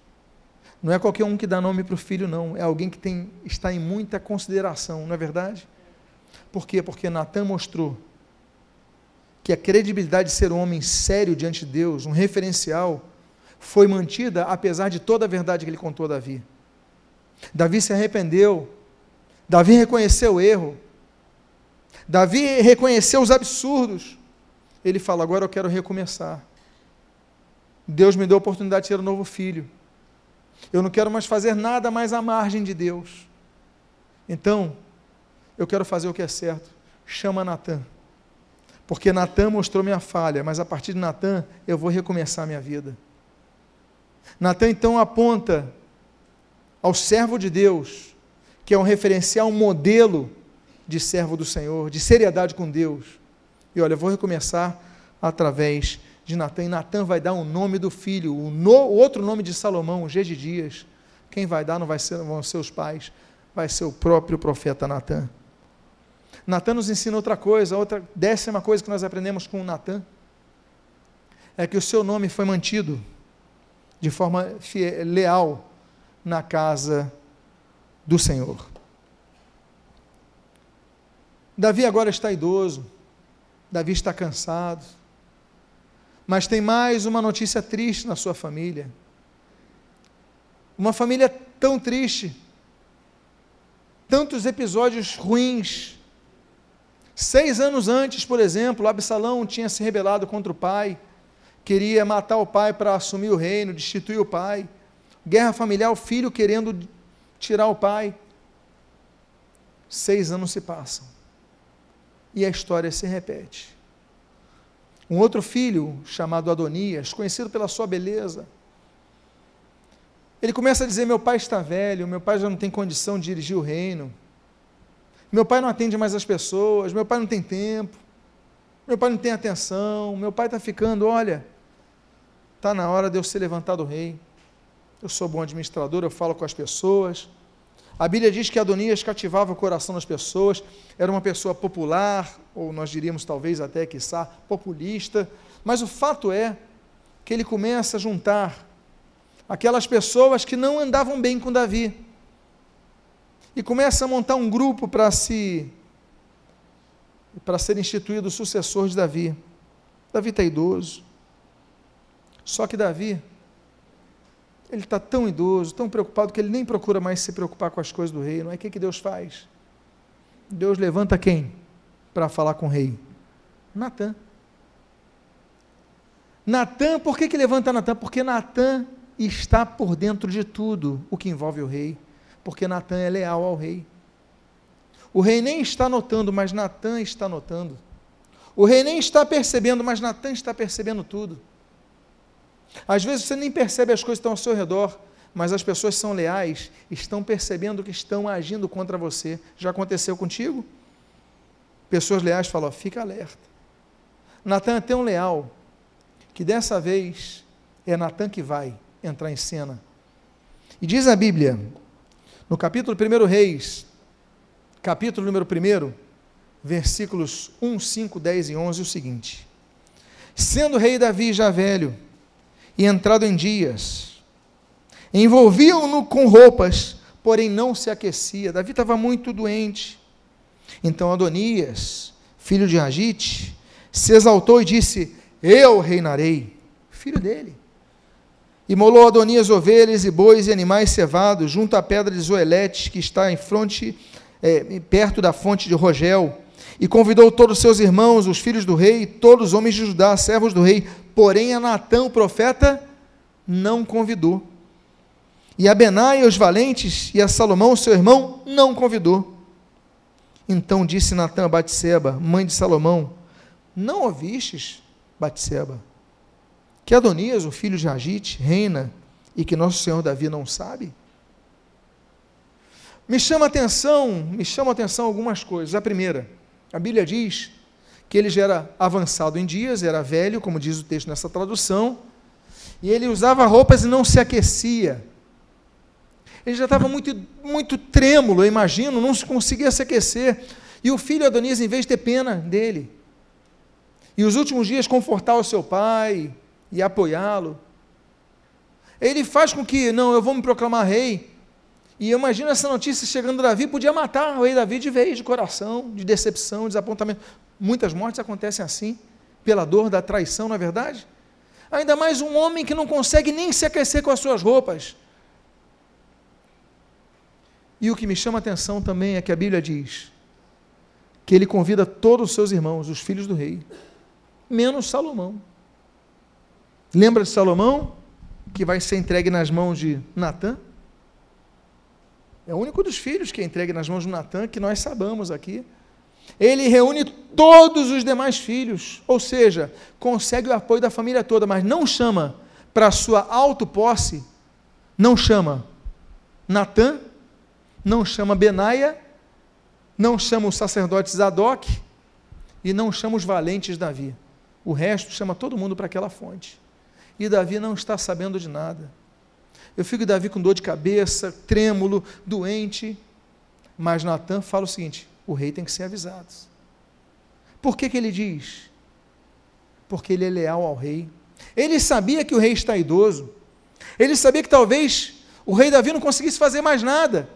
Não é qualquer um que dá nome para o filho, não. É alguém que tem, está em muita consideração, não é verdade? Por quê? Porque Natan mostrou que a credibilidade de ser um homem sério diante de Deus, um referencial, foi mantida apesar de toda a verdade que ele contou a Davi. Davi se arrependeu, Davi reconheceu o erro, Davi reconheceu os absurdos, ele fala: Agora eu quero recomeçar. Deus me deu a oportunidade de ter um novo filho. Eu não quero mais fazer nada mais à margem de Deus. Então, eu quero fazer o que é certo. Chama Natan. Porque Natan mostrou minha falha, mas a partir de Natan eu vou recomeçar minha vida. Natan então aponta ao servo de Deus, que é um referencial, um modelo de servo do Senhor, de seriedade com Deus. E olha, eu vou recomeçar através de Natan. E Natan vai dar o um nome do filho, o, no, outro nome de Salomão, o G de Dias. Quem vai dar não vai ser, vão ser os pais, vai ser o próprio profeta Natan. Natan nos ensina outra coisa, outra décima coisa que nós aprendemos com Natan é que o seu nome foi mantido de forma fiel, leal na casa do Senhor. Davi agora está idoso, Davi está cansado, mas tem mais uma notícia triste na sua família. Uma família tão triste, tantos episódios ruins, Seis anos antes, por exemplo, Absalão tinha se rebelado contra o pai, queria matar o pai para assumir o reino, destituir o pai. Guerra familiar, o filho querendo tirar o pai. Seis anos se passam. E a história se repete. Um outro filho, chamado Adonias, conhecido pela sua beleza, ele começa a dizer: Meu pai está velho, meu pai já não tem condição de dirigir o reino. Meu pai não atende mais as pessoas, meu pai não tem tempo, meu pai não tem atenção, meu pai está ficando, olha, está na hora de eu ser levantado rei. Eu sou bom administrador, eu falo com as pessoas. A Bíblia diz que Adonias cativava o coração das pessoas, era uma pessoa popular, ou nós diríamos talvez até, quiçá, populista, mas o fato é que ele começa a juntar aquelas pessoas que não andavam bem com Davi e começa a montar um grupo para se para ser instituído o sucessor de Davi. Davi está idoso. Só que Davi, ele está tão idoso, tão preocupado, que ele nem procura mais se preocupar com as coisas do reino. Aí o que, que Deus faz? Deus levanta quem para falar com o rei? Natan. Natan, por que, que levanta Natan? Porque Natan está por dentro de tudo o que envolve o rei porque Natan é leal ao rei. O rei nem está notando, mas Natan está notando. O rei nem está percebendo, mas Natan está percebendo tudo. Às vezes você nem percebe as coisas que estão ao seu redor, mas as pessoas são leais, estão percebendo que estão agindo contra você. Já aconteceu contigo? Pessoas leais falam: fica alerta. Natan é tão leal que dessa vez é Natan que vai entrar em cena. E diz a Bíblia, no capítulo 1 Reis, capítulo número 1, versículos 1, 5, 10 e 11, o seguinte: Sendo rei Davi já velho e entrado em dias, envolviam-no com roupas, porém não se aquecia. Davi estava muito doente. Então Adonias, filho de Agite, se exaltou e disse: Eu reinarei, filho dele. Imolou Adonias ovelhas e bois e animais cevados junto à pedra de Zoelete, que está em fronte, é, perto da fonte de Rogel, e convidou todos os seus irmãos, os filhos do rei, todos os homens de Judá, servos do rei, porém a Natã, o profeta, não convidou. E a Benai, os valentes, e a Salomão, seu irmão, não convidou. Então disse Natã a Batseba, mãe de Salomão, não ouvistes, Batseba, que Adonias, o filho de Agite, reina e que nosso Senhor Davi não sabe? Me chama a atenção, me chama a atenção algumas coisas. A primeira, a Bíblia diz que ele já era avançado em dias, era velho, como diz o texto nessa tradução, e ele usava roupas e não se aquecia. Ele já estava muito, muito trêmulo, eu imagino, não conseguia se aquecer. E o filho Adonias, em vez de ter pena dele, e os últimos dias confortar o seu pai, e apoiá-lo. Ele faz com que, não, eu vou me proclamar rei. E eu imagino essa notícia chegando a Davi, podia matar o rei Davi de vez, de coração, de decepção, de desapontamento. Muitas mortes acontecem assim, pela dor da traição, não é verdade? Ainda mais um homem que não consegue nem se aquecer com as suas roupas. E o que me chama a atenção também é que a Bíblia diz que ele convida todos os seus irmãos, os filhos do rei. menos Salomão. Lembra de Salomão, que vai ser entregue nas mãos de Natã? É o único dos filhos que é entregue nas mãos de Natã, que nós sabemos aqui. Ele reúne todos os demais filhos, ou seja, consegue o apoio da família toda, mas não chama para sua autoposse, não chama Natã, não chama Benaia, não chama o sacerdote Zadok e não chama os valentes Davi. O resto chama todo mundo para aquela fonte. E Davi não está sabendo de nada. Eu fico Davi com dor de cabeça, trêmulo, doente. Mas Natan fala o seguinte: o rei tem que ser avisado. Por que, que ele diz? Porque ele é leal ao rei. Ele sabia que o rei está idoso. Ele sabia que talvez o rei Davi não conseguisse fazer mais nada.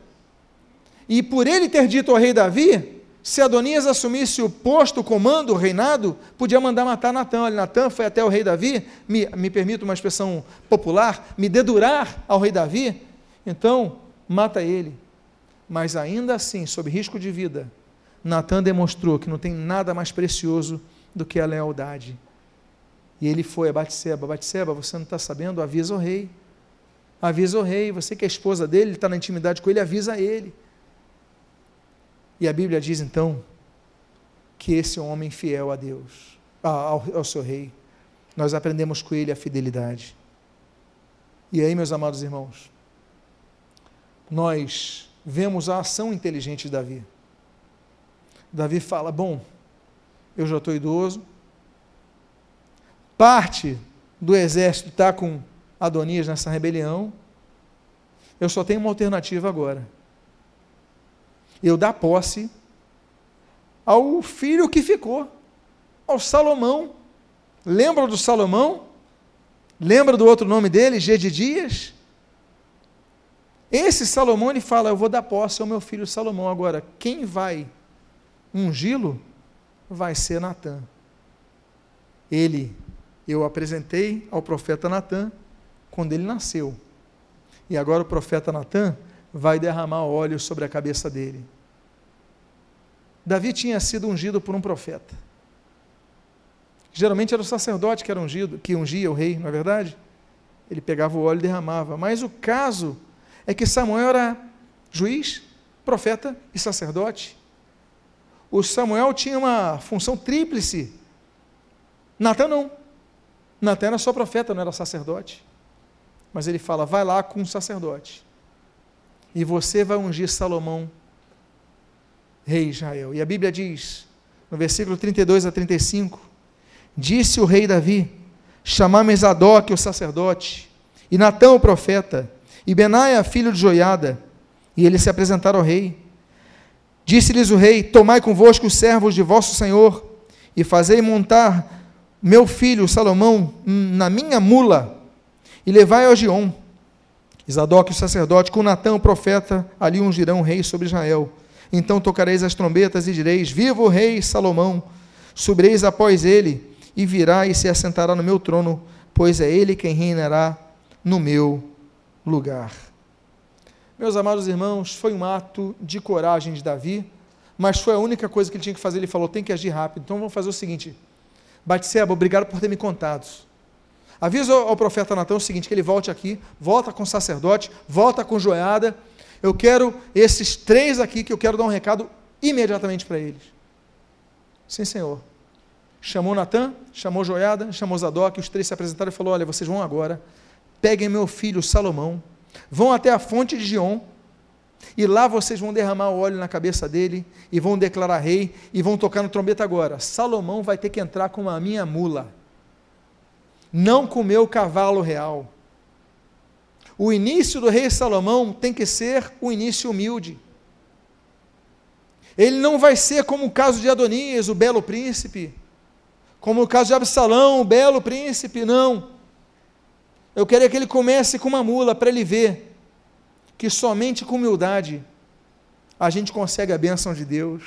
E por ele ter dito ao rei Davi, se Adonias assumisse o posto, o comando, o reinado, podia mandar matar Natan. Olha, Natan foi até o rei Davi, me, me permito uma expressão popular, me dedurar ao rei Davi, então mata ele. Mas ainda assim, sob risco de vida, Natan demonstrou que não tem nada mais precioso do que a lealdade. E ele foi a Batseba. Batseba, você não está sabendo? Avisa o rei. Avisa o rei. Você que é esposa dele, está na intimidade com ele, avisa ele. E a Bíblia diz então que esse homem fiel a Deus, ao, ao seu rei, nós aprendemos com ele a fidelidade. E aí, meus amados irmãos, nós vemos a ação inteligente de Davi. Davi fala: Bom, eu já estou idoso, parte do exército está com Adonias nessa rebelião, eu só tenho uma alternativa agora eu dar posse ao filho que ficou, ao Salomão. Lembra do Salomão? Lembra do outro nome dele, G de Dias? Esse Salomão ele fala: Eu vou dar posse ao meu filho Salomão. Agora, quem vai ungí-lo vai ser Natã. Ele, eu apresentei ao profeta Natã quando ele nasceu. E agora o profeta Natã vai derramar óleo sobre a cabeça dele. Davi tinha sido ungido por um profeta. Geralmente era o sacerdote que era ungido, que ungia o rei, não é verdade? Ele pegava o óleo e derramava. Mas o caso é que Samuel era juiz, profeta e sacerdote. O Samuel tinha uma função tríplice. Natan não. Natan era só profeta, não era sacerdote. Mas ele fala: vai lá com o sacerdote e você vai ungir Salomão, rei Israel. E a Bíblia diz, no versículo 32 a 35, disse o rei Davi, chamar Zadok, o sacerdote, e Natão, o profeta, e Benaia, filho de Joiada, e eles se apresentaram ao rei. Disse-lhes o rei: Tomai convosco os servos de vosso senhor, e fazei montar meu filho Salomão na minha mula, e levai ao Gion Isadoc, o sacerdote, com Natã, o profeta, ali ungirão rei sobre Israel. Então tocareis as trombetas e direis: Viva o rei Salomão! Subireis após ele, e virá e se assentará no meu trono, pois é ele quem reinará no meu lugar. Meus amados irmãos, foi um ato de coragem de Davi, mas foi a única coisa que ele tinha que fazer. Ele falou: tem que agir rápido. Então vamos fazer o seguinte: Batseba, obrigado por ter me contado. Avisa ao profeta Natan o seguinte: que ele volte aqui, volta com o sacerdote, volta com joiada. Eu quero esses três aqui que eu quero dar um recado imediatamente para eles. Sim, senhor. Chamou Natan, chamou Joiada, chamou Zadok, os três se apresentaram e falou: Olha, vocês vão agora, peguem meu filho Salomão, vão até a fonte de Gion, e lá vocês vão derramar óleo na cabeça dele, e vão declarar rei, e vão tocar no trombeta agora. Salomão vai ter que entrar com a minha mula não comeu o cavalo real. O início do rei Salomão tem que ser o início humilde. Ele não vai ser como o caso de Adonias, o belo príncipe, como o caso de Absalão, o belo príncipe, não. Eu queria que ele comece com uma mula para ele ver que somente com humildade a gente consegue a bênção de Deus.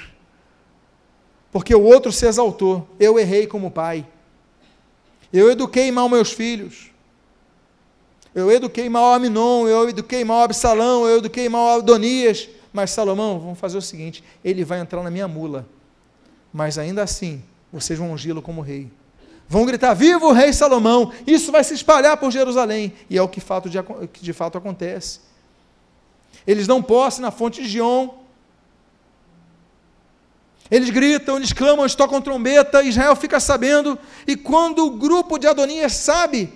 Porque o outro se exaltou, eu errei como pai. Eu eduquei mal meus filhos. Eu eduquei mal Aminon, eu eduquei mal Absalão, eu eduquei mal Adonias. Mas Salomão, vamos fazer o seguinte: ele vai entrar na minha mula. Mas ainda assim, vocês vão ungí-lo como rei. Vão gritar: Viva o rei Salomão! Isso vai se espalhar por Jerusalém. E é o que, de, fato acontece. Eles dão posse na fonte de Gion. Eles gritam, eles clamam, eles tocam trombeta. Israel fica sabendo. E quando o grupo de Adonias sabe,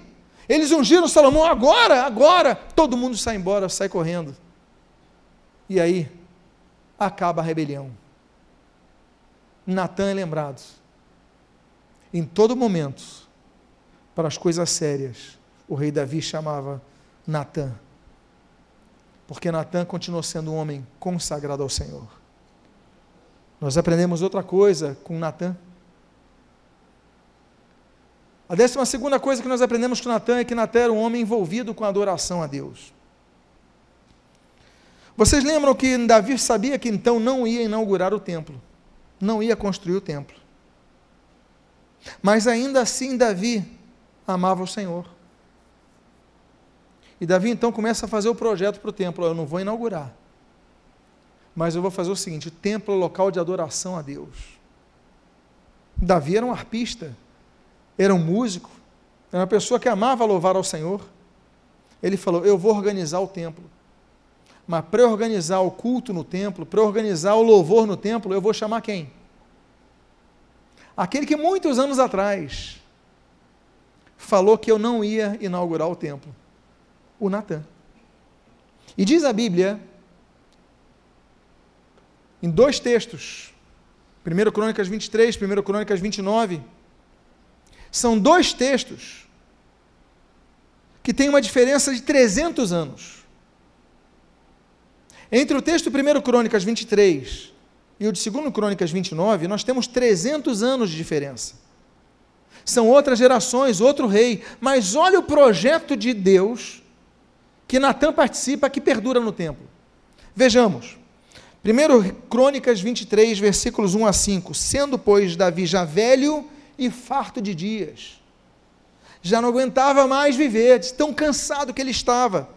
eles ungiram Salomão agora, agora. Todo mundo sai embora, sai correndo. E aí, acaba a rebelião. Natan é lembrado em todo momento, para as coisas sérias, o rei Davi chamava Natã. Porque Natã continuou sendo um homem consagrado ao Senhor. Nós aprendemos outra coisa com Natã. A décima segunda coisa que nós aprendemos com Natã é que Natã era um homem envolvido com a adoração a Deus. Vocês lembram que Davi sabia que então não ia inaugurar o templo, não ia construir o templo. Mas ainda assim Davi amava o Senhor. E Davi então começa a fazer o projeto para o templo. Eu não vou inaugurar, mas eu vou fazer o seguinte: o templo é local de adoração a Deus. Davi era um arpista, era um músico, era uma pessoa que amava louvar ao Senhor. Ele falou: Eu vou organizar o templo. Mas para organizar o culto no templo, para organizar o louvor no templo, eu vou chamar quem? Aquele que muitos anos atrás falou que eu não ia inaugurar o templo, o Natan. E diz a Bíblia, em dois textos, 1 Crônicas 23, 1 Crônicas 29, são dois textos que têm uma diferença de 300 anos. Entre o texto 1 Crônicas 23 e o de 2 Crônicas 29, nós temos 300 anos de diferença. São outras gerações, outro rei, mas olha o projeto de Deus que Natan participa, que perdura no templo. Vejamos. 1 Crônicas 23, versículos 1 a 5. Sendo, pois, Davi já velho e farto de dias, já não aguentava mais viver, de tão cansado que ele estava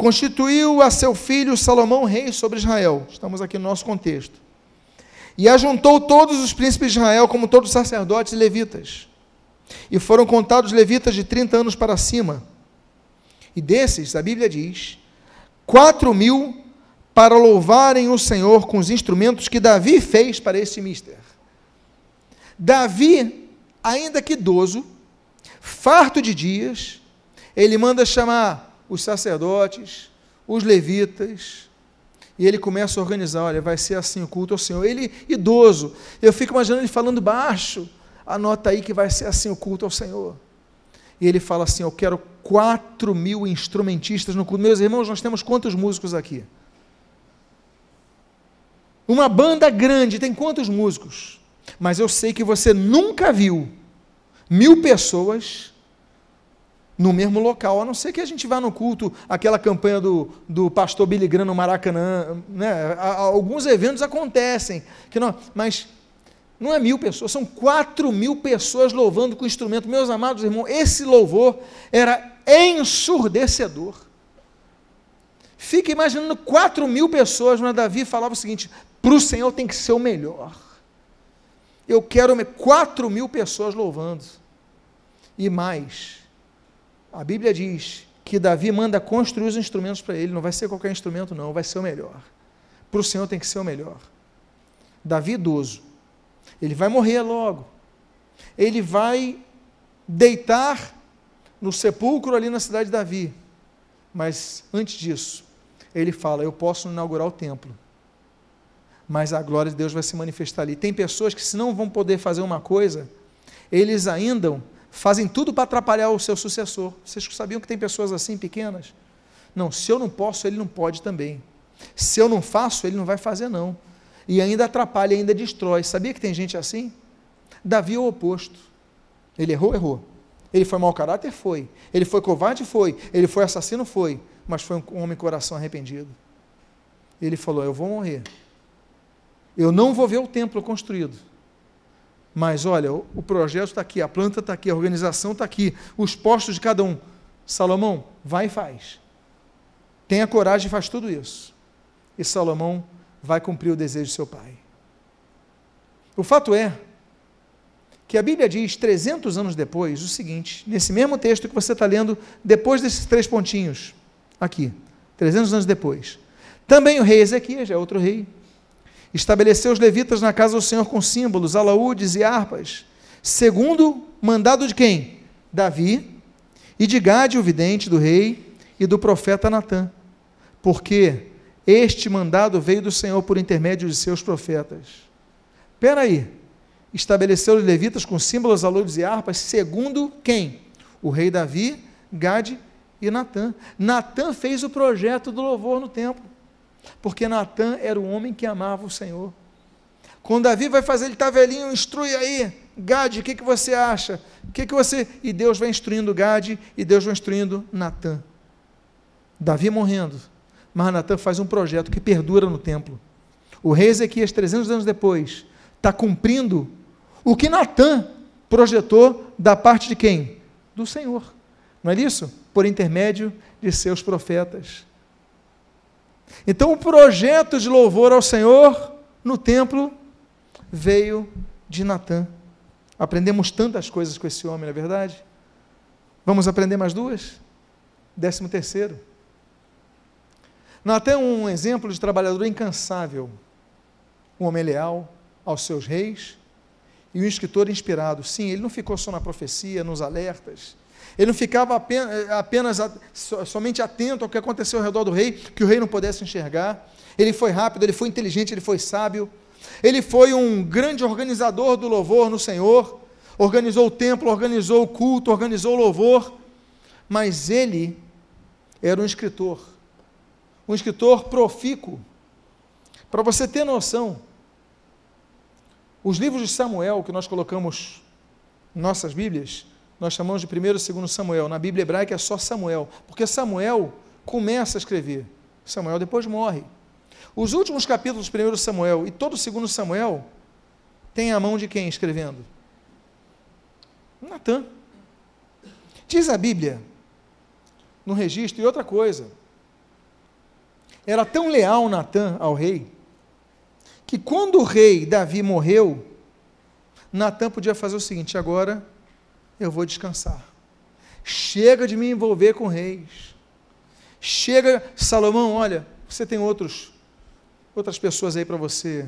constituiu a seu filho Salomão rei sobre Israel. Estamos aqui no nosso contexto. E ajuntou todos os príncipes de Israel, como todos os sacerdotes e levitas. E foram contados levitas de 30 anos para cima. E desses, a Bíblia diz, quatro mil para louvarem o Senhor com os instrumentos que Davi fez para esse mister. Davi, ainda que idoso, farto de dias, ele manda chamar os sacerdotes, os levitas, e ele começa a organizar, olha, vai ser assim o culto ao Senhor. Ele, idoso, eu fico imaginando ele falando baixo, anota aí que vai ser assim o culto ao Senhor. E ele fala assim, eu quero quatro mil instrumentistas no culto. Meus irmãos, nós temos quantos músicos aqui? Uma banda grande, tem quantos músicos? Mas eu sei que você nunca viu mil pessoas no mesmo local, a não ser que a gente vá no culto, aquela campanha do, do pastor Billy Graham no Maracanã, né? alguns eventos acontecem, que não, mas não é mil pessoas, são quatro mil pessoas louvando com instrumento. Meus amados irmãos, esse louvor era ensurdecedor. Fica imaginando quatro mil pessoas, mas Davi falava o seguinte: para o Senhor tem que ser o melhor. Eu quero quatro mil pessoas louvando. E mais, a Bíblia diz que Davi manda construir os instrumentos para ele, não vai ser qualquer instrumento, não, vai ser o melhor. Para o Senhor tem que ser o melhor. Davi, idoso, ele vai morrer logo. Ele vai deitar no sepulcro ali na cidade de Davi. Mas antes disso, ele fala: Eu posso inaugurar o templo, mas a glória de Deus vai se manifestar ali. Tem pessoas que, se não vão poder fazer uma coisa, eles ainda fazem tudo para atrapalhar o seu sucessor. Vocês sabiam que tem pessoas assim pequenas? Não, se eu não posso, ele não pode também. Se eu não faço, ele não vai fazer não. E ainda atrapalha, ainda destrói. Sabia que tem gente assim? Davi é o oposto. Ele errou, errou. Ele foi mau caráter? Foi. Ele foi covarde? Foi. Ele foi assassino? Foi. Mas foi um homem coração arrependido. Ele falou: Eu vou morrer. Eu não vou ver o templo construído mas olha, o projeto está aqui, a planta está aqui, a organização está aqui, os postos de cada um. Salomão, vai e faz. Tenha coragem e faz tudo isso. E Salomão vai cumprir o desejo de seu pai. O fato é que a Bíblia diz, 300 anos depois, o seguinte, nesse mesmo texto que você está lendo, depois desses três pontinhos, aqui, 300 anos depois. Também o rei Ezequias, é outro rei, estabeleceu os levitas na casa do Senhor com símbolos, alaúdes e harpas, segundo mandado de quem? Davi, e de Gade, o vidente do rei, e do profeta Natã, porque este mandado veio do Senhor por intermédio de seus profetas. Espera aí, estabeleceu os levitas com símbolos, aludes e harpas, segundo quem? O rei Davi, Gade e Natã. Natã fez o projeto do louvor no templo, porque Natã era o homem que amava o Senhor. Quando Davi vai fazer, ele está velhinho, instrui aí, Gade, o que, que você acha? O que, que você. E Deus vai instruindo Gade e Deus vai instruindo Natã. Davi morrendo, mas Natã faz um projeto que perdura no templo. O rei Ezequias, 300 anos depois, está cumprindo o que Natan projetou da parte de quem? Do Senhor. Não é isso? Por intermédio de seus profetas. Então, o projeto de louvor ao Senhor no templo veio de Natã. Aprendemos tantas coisas com esse homem, não é verdade? Vamos aprender mais duas? Décimo terceiro. Natã é um exemplo de trabalhador incansável, um homem leal aos seus reis e um escritor inspirado. Sim, ele não ficou só na profecia, nos alertas. Ele não ficava apenas, apenas somente atento ao que aconteceu ao redor do rei, que o rei não pudesse enxergar. Ele foi rápido, ele foi inteligente, ele foi sábio. Ele foi um grande organizador do louvor no Senhor. Organizou o templo, organizou o culto, organizou o louvor. Mas ele era um escritor. Um escritor profícuo. Para você ter noção, os livros de Samuel que nós colocamos em nossas Bíblias, nós chamamos de 1 e 2 Samuel. Na Bíblia hebraica é só Samuel, porque Samuel começa a escrever. Samuel depois morre. Os últimos capítulos do 1 Samuel e todo o 2 Samuel tem a mão de quem escrevendo? Natan. Diz a Bíblia, no registro, e outra coisa, era tão leal Natan ao rei, que quando o rei Davi morreu, Natan podia fazer o seguinte: agora eu vou descansar. Chega de me envolver com reis. Chega, Salomão, olha, você tem outros, outras pessoas aí para você,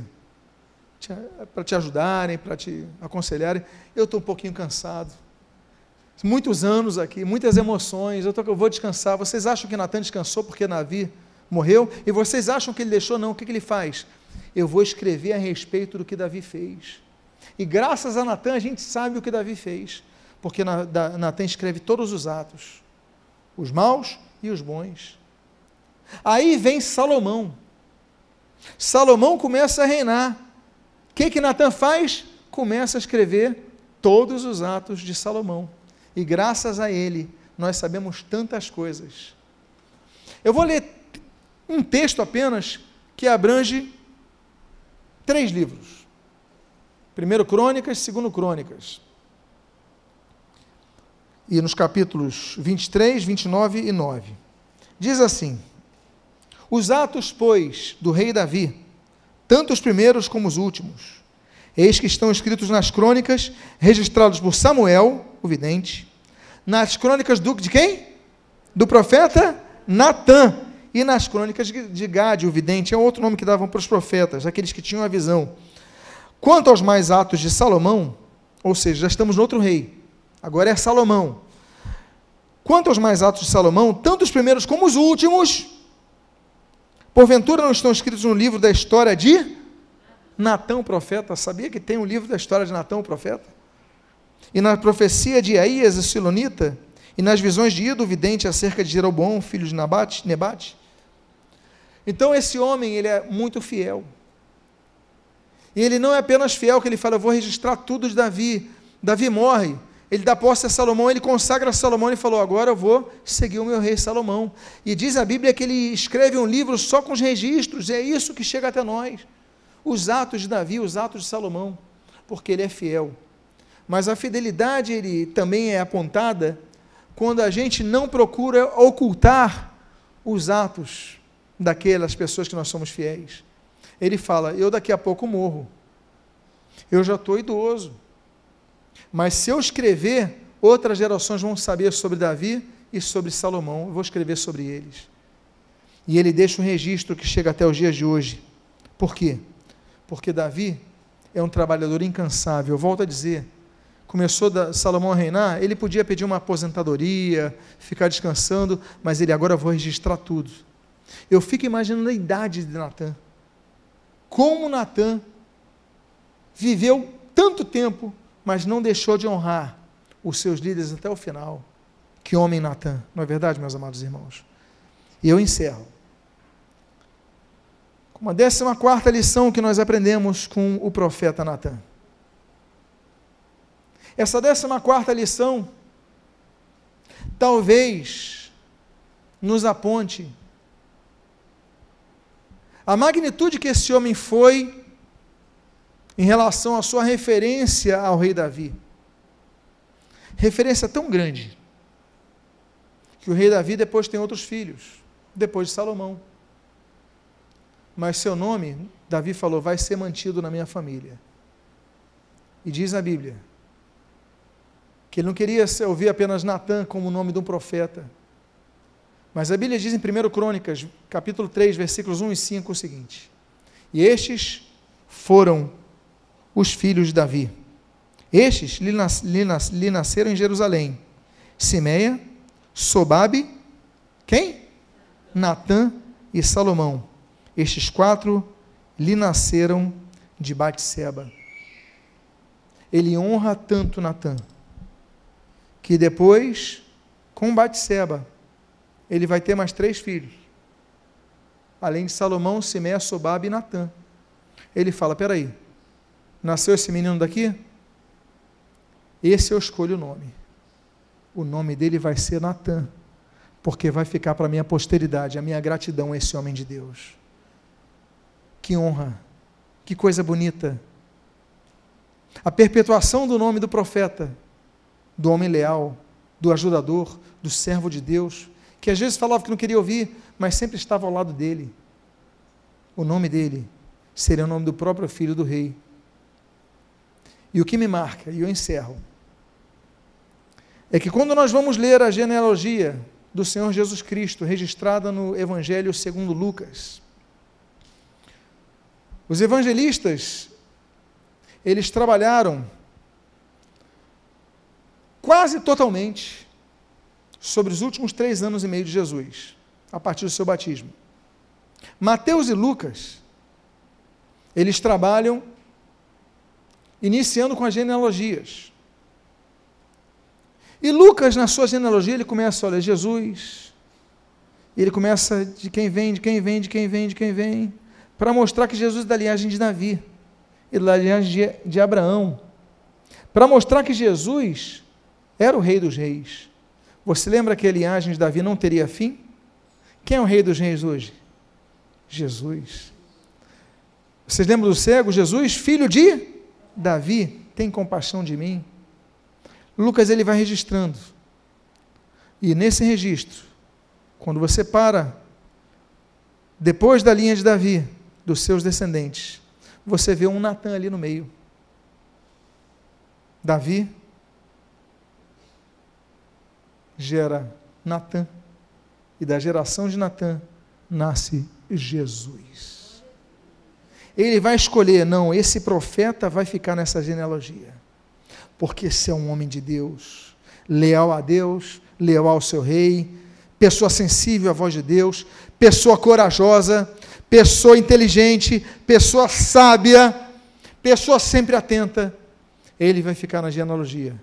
para te ajudarem, para te aconselharem. Eu estou um pouquinho cansado. Muitos anos aqui, muitas emoções. Eu, tô, eu vou descansar. Vocês acham que Natan descansou porque Davi morreu? E vocês acham que ele deixou? Não. O que, que ele faz? eu vou escrever a respeito do que Davi fez. E graças a Natan a gente sabe o que Davi fez, porque Natan escreve todos os atos, os maus e os bons. Aí vem Salomão. Salomão começa a reinar. O que que Natan faz? Começa a escrever todos os atos de Salomão. E graças a ele nós sabemos tantas coisas. Eu vou ler um texto apenas que abrange Três livros. Primeiro Crônicas, segundo Crônicas. E nos capítulos 23, 29 e 9. Diz assim: Os atos, pois, do rei Davi, tanto os primeiros como os últimos, eis que estão escritos nas crônicas, registrados por Samuel, o vidente, nas crônicas do, de quem? Do profeta Natã, e nas crônicas de Gade, o vidente, é outro nome que davam para os profetas, aqueles que tinham a visão. Quanto aos mais atos de Salomão, ou seja, já estamos no outro rei, agora é Salomão. Quanto aos mais atos de Salomão, tanto os primeiros como os últimos, porventura não estão escritos no livro da história de Natão, profeta. Sabia que tem um livro da história de Natão, profeta? E na profecia de Aías, o Silonita, e nas visões de Ido, vidente acerca de Jeroboão, filho de Nabate, Nebate, então esse homem, ele é muito fiel. E ele não é apenas fiel, que ele fala, eu vou registrar tudo de Davi. Davi morre, ele dá posse a Salomão, ele consagra Salomão e falou, agora eu vou seguir o meu rei Salomão. E diz a Bíblia que ele escreve um livro só com os registros, é isso que chega até nós. Os atos de Davi, os atos de Salomão, porque ele é fiel. Mas a fidelidade ele também é apontada quando a gente não procura ocultar os atos daquelas pessoas que nós somos fiéis. Ele fala: Eu daqui a pouco morro. Eu já estou idoso. Mas se eu escrever, outras gerações vão saber sobre Davi e sobre Salomão. Eu vou escrever sobre eles. E ele deixa um registro que chega até os dias de hoje. Por quê? Porque Davi é um trabalhador incansável. Eu volto a dizer, começou da, Salomão a reinar, ele podia pedir uma aposentadoria, ficar descansando, mas ele agora vou registrar tudo. Eu fico imaginando a idade de Natan. Como Natan viveu tanto tempo, mas não deixou de honrar os seus líderes até o final. Que homem Natan, não é verdade, meus amados irmãos? E eu encerro. Com uma décima quarta lição que nós aprendemos com o profeta Natan. Essa décima quarta lição talvez nos aponte a magnitude que esse homem foi em relação à sua referência ao rei Davi. Referência tão grande que o rei Davi depois tem outros filhos, depois de Salomão. Mas seu nome, Davi falou, vai ser mantido na minha família. E diz a Bíblia que ele não queria ouvir apenas Natan como o nome de um profeta. Mas a Bíblia diz em 1 Crônicas, capítulo 3, versículos 1 e 5 o seguinte: E estes foram os filhos de Davi. Estes lhe, nas, lhe, nas, lhe nasceram em Jerusalém: Simeia, Sobabe, quem? Natã e Salomão. Estes quatro lhe nasceram de Batseba. Ele honra tanto Natã, que depois, com Batseba, ele vai ter mais três filhos. Além de Salomão, Simeia, Sobabe e Natã. Ele fala: peraí, nasceu esse menino daqui? Esse eu escolho o nome. O nome dele vai ser Natã, porque vai ficar para a minha posteridade, a minha gratidão a esse homem de Deus. Que honra, que coisa bonita. A perpetuação do nome do profeta, do homem leal, do ajudador, do servo de Deus, que às vezes falava que não queria ouvir, mas sempre estava ao lado dele. O nome dele seria o nome do próprio filho do rei. E o que me marca, e eu encerro, é que quando nós vamos ler a genealogia do Senhor Jesus Cristo, registrada no Evangelho segundo Lucas, os evangelistas, eles trabalharam quase totalmente sobre os últimos três anos e meio de Jesus, a partir do seu batismo. Mateus e Lucas, eles trabalham iniciando com as genealogias. E Lucas, na sua genealogia, ele começa, olha, Jesus, ele começa de quem vem, de quem vem, de quem vem, de quem vem, para mostrar que Jesus é da linhagem de Davi, e da linhagem de, de Abraão, para mostrar que Jesus era o rei dos reis. Você lembra que a linhagem de Davi não teria fim? Quem é o rei dos reis hoje? Jesus. Vocês lembram do cego? Jesus, filho de Davi, tem compaixão de mim. Lucas ele vai registrando. E nesse registro, quando você para depois da linha de Davi, dos seus descendentes, você vê um Natan ali no meio. Davi gera Natan, e da geração de Natan nasce Jesus ele vai escolher, não, esse profeta vai ficar nessa genealogia. Porque esse é um homem de Deus, leal a Deus, leal ao seu rei, pessoa sensível à voz de Deus, pessoa corajosa, pessoa inteligente, pessoa sábia, pessoa sempre atenta. Ele vai ficar na genealogia.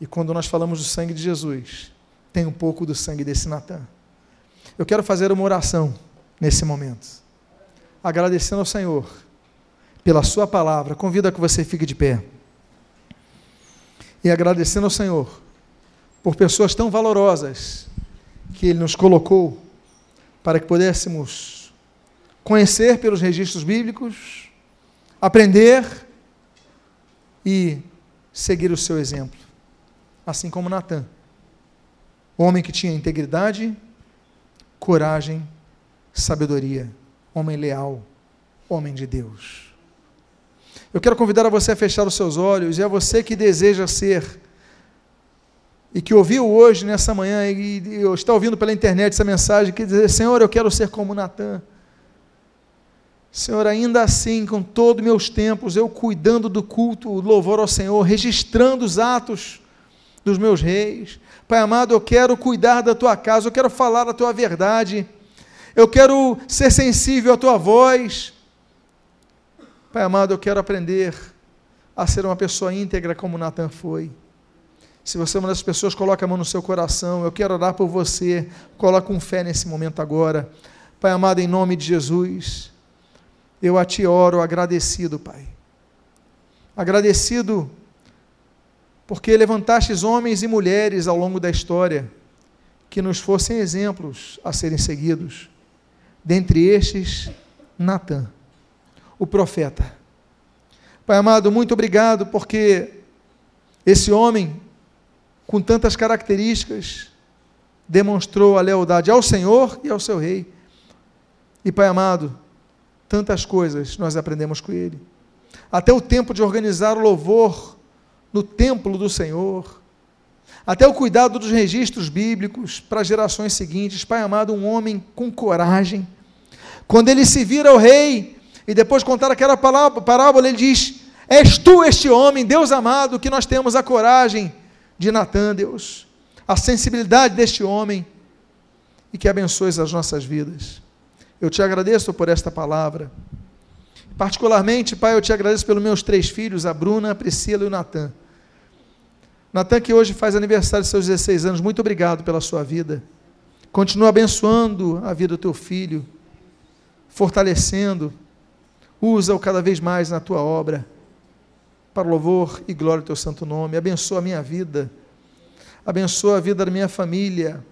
E quando nós falamos do sangue de Jesus, tem um pouco do sangue desse Natan. Eu quero fazer uma oração nesse momento agradecendo ao Senhor pela Sua palavra. Convido a que você fique de pé. E agradecendo ao Senhor por pessoas tão valorosas que Ele nos colocou para que pudéssemos conhecer pelos registros bíblicos, aprender e seguir o seu exemplo. Assim como Natan, homem que tinha integridade, coragem, sabedoria homem leal, homem de Deus. Eu quero convidar a você a fechar os seus olhos e a você que deseja ser e que ouviu hoje, nessa manhã, e, e está ouvindo pela internet essa mensagem, que dizer, Senhor, eu quero ser como Natan. Senhor, ainda assim, com todos meus tempos, eu cuidando do culto, louvor ao Senhor, registrando os atos dos meus reis. Pai amado, eu quero cuidar da tua casa, eu quero falar a tua verdade, eu quero ser sensível à tua voz. Pai amado, eu quero aprender a ser uma pessoa íntegra como Natan foi. Se você é uma das pessoas, coloca a mão no seu coração. Eu quero orar por você. Coloca com fé nesse momento agora. Pai amado, em nome de Jesus, eu a ti oro agradecido, Pai. Agradecido porque levantastes homens e mulheres ao longo da história que nos fossem exemplos a serem seguidos. Dentre estes, Natan, o profeta. Pai amado, muito obrigado porque esse homem com tantas características, demonstrou a lealdade ao Senhor e ao seu rei. E Pai amado, tantas coisas nós aprendemos com ele. Até o tempo de organizar o louvor no templo do Senhor, até o cuidado dos registros bíblicos para gerações seguintes. Pai amado, um homem com coragem. Quando ele se vira ao rei e depois contar aquela parábola, ele diz: És tu este homem, Deus amado, que nós temos a coragem de Natan, Deus, a sensibilidade deste homem e que abençoes as nossas vidas. Eu te agradeço por esta palavra. Particularmente, Pai, eu te agradeço pelos meus três filhos, a Bruna, a Priscila e o Natan. Natan, que hoje faz aniversário de seus 16 anos, muito obrigado pela sua vida. Continua abençoando a vida do teu filho, fortalecendo, usa-o cada vez mais na tua obra para louvor e glória do teu santo nome. Abençoa a minha vida. Abençoa a vida da minha família.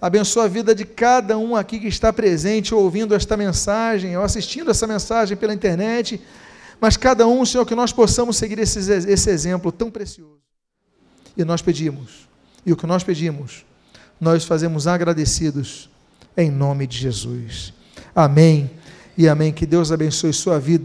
Abençoa a vida de cada um aqui que está presente ouvindo esta mensagem, ou assistindo essa mensagem pela internet. Mas cada um, Senhor, que nós possamos seguir esse, esse exemplo tão precioso. E nós pedimos, e o que nós pedimos, nós fazemos agradecidos em nome de Jesus. Amém e amém. Que Deus abençoe sua vida.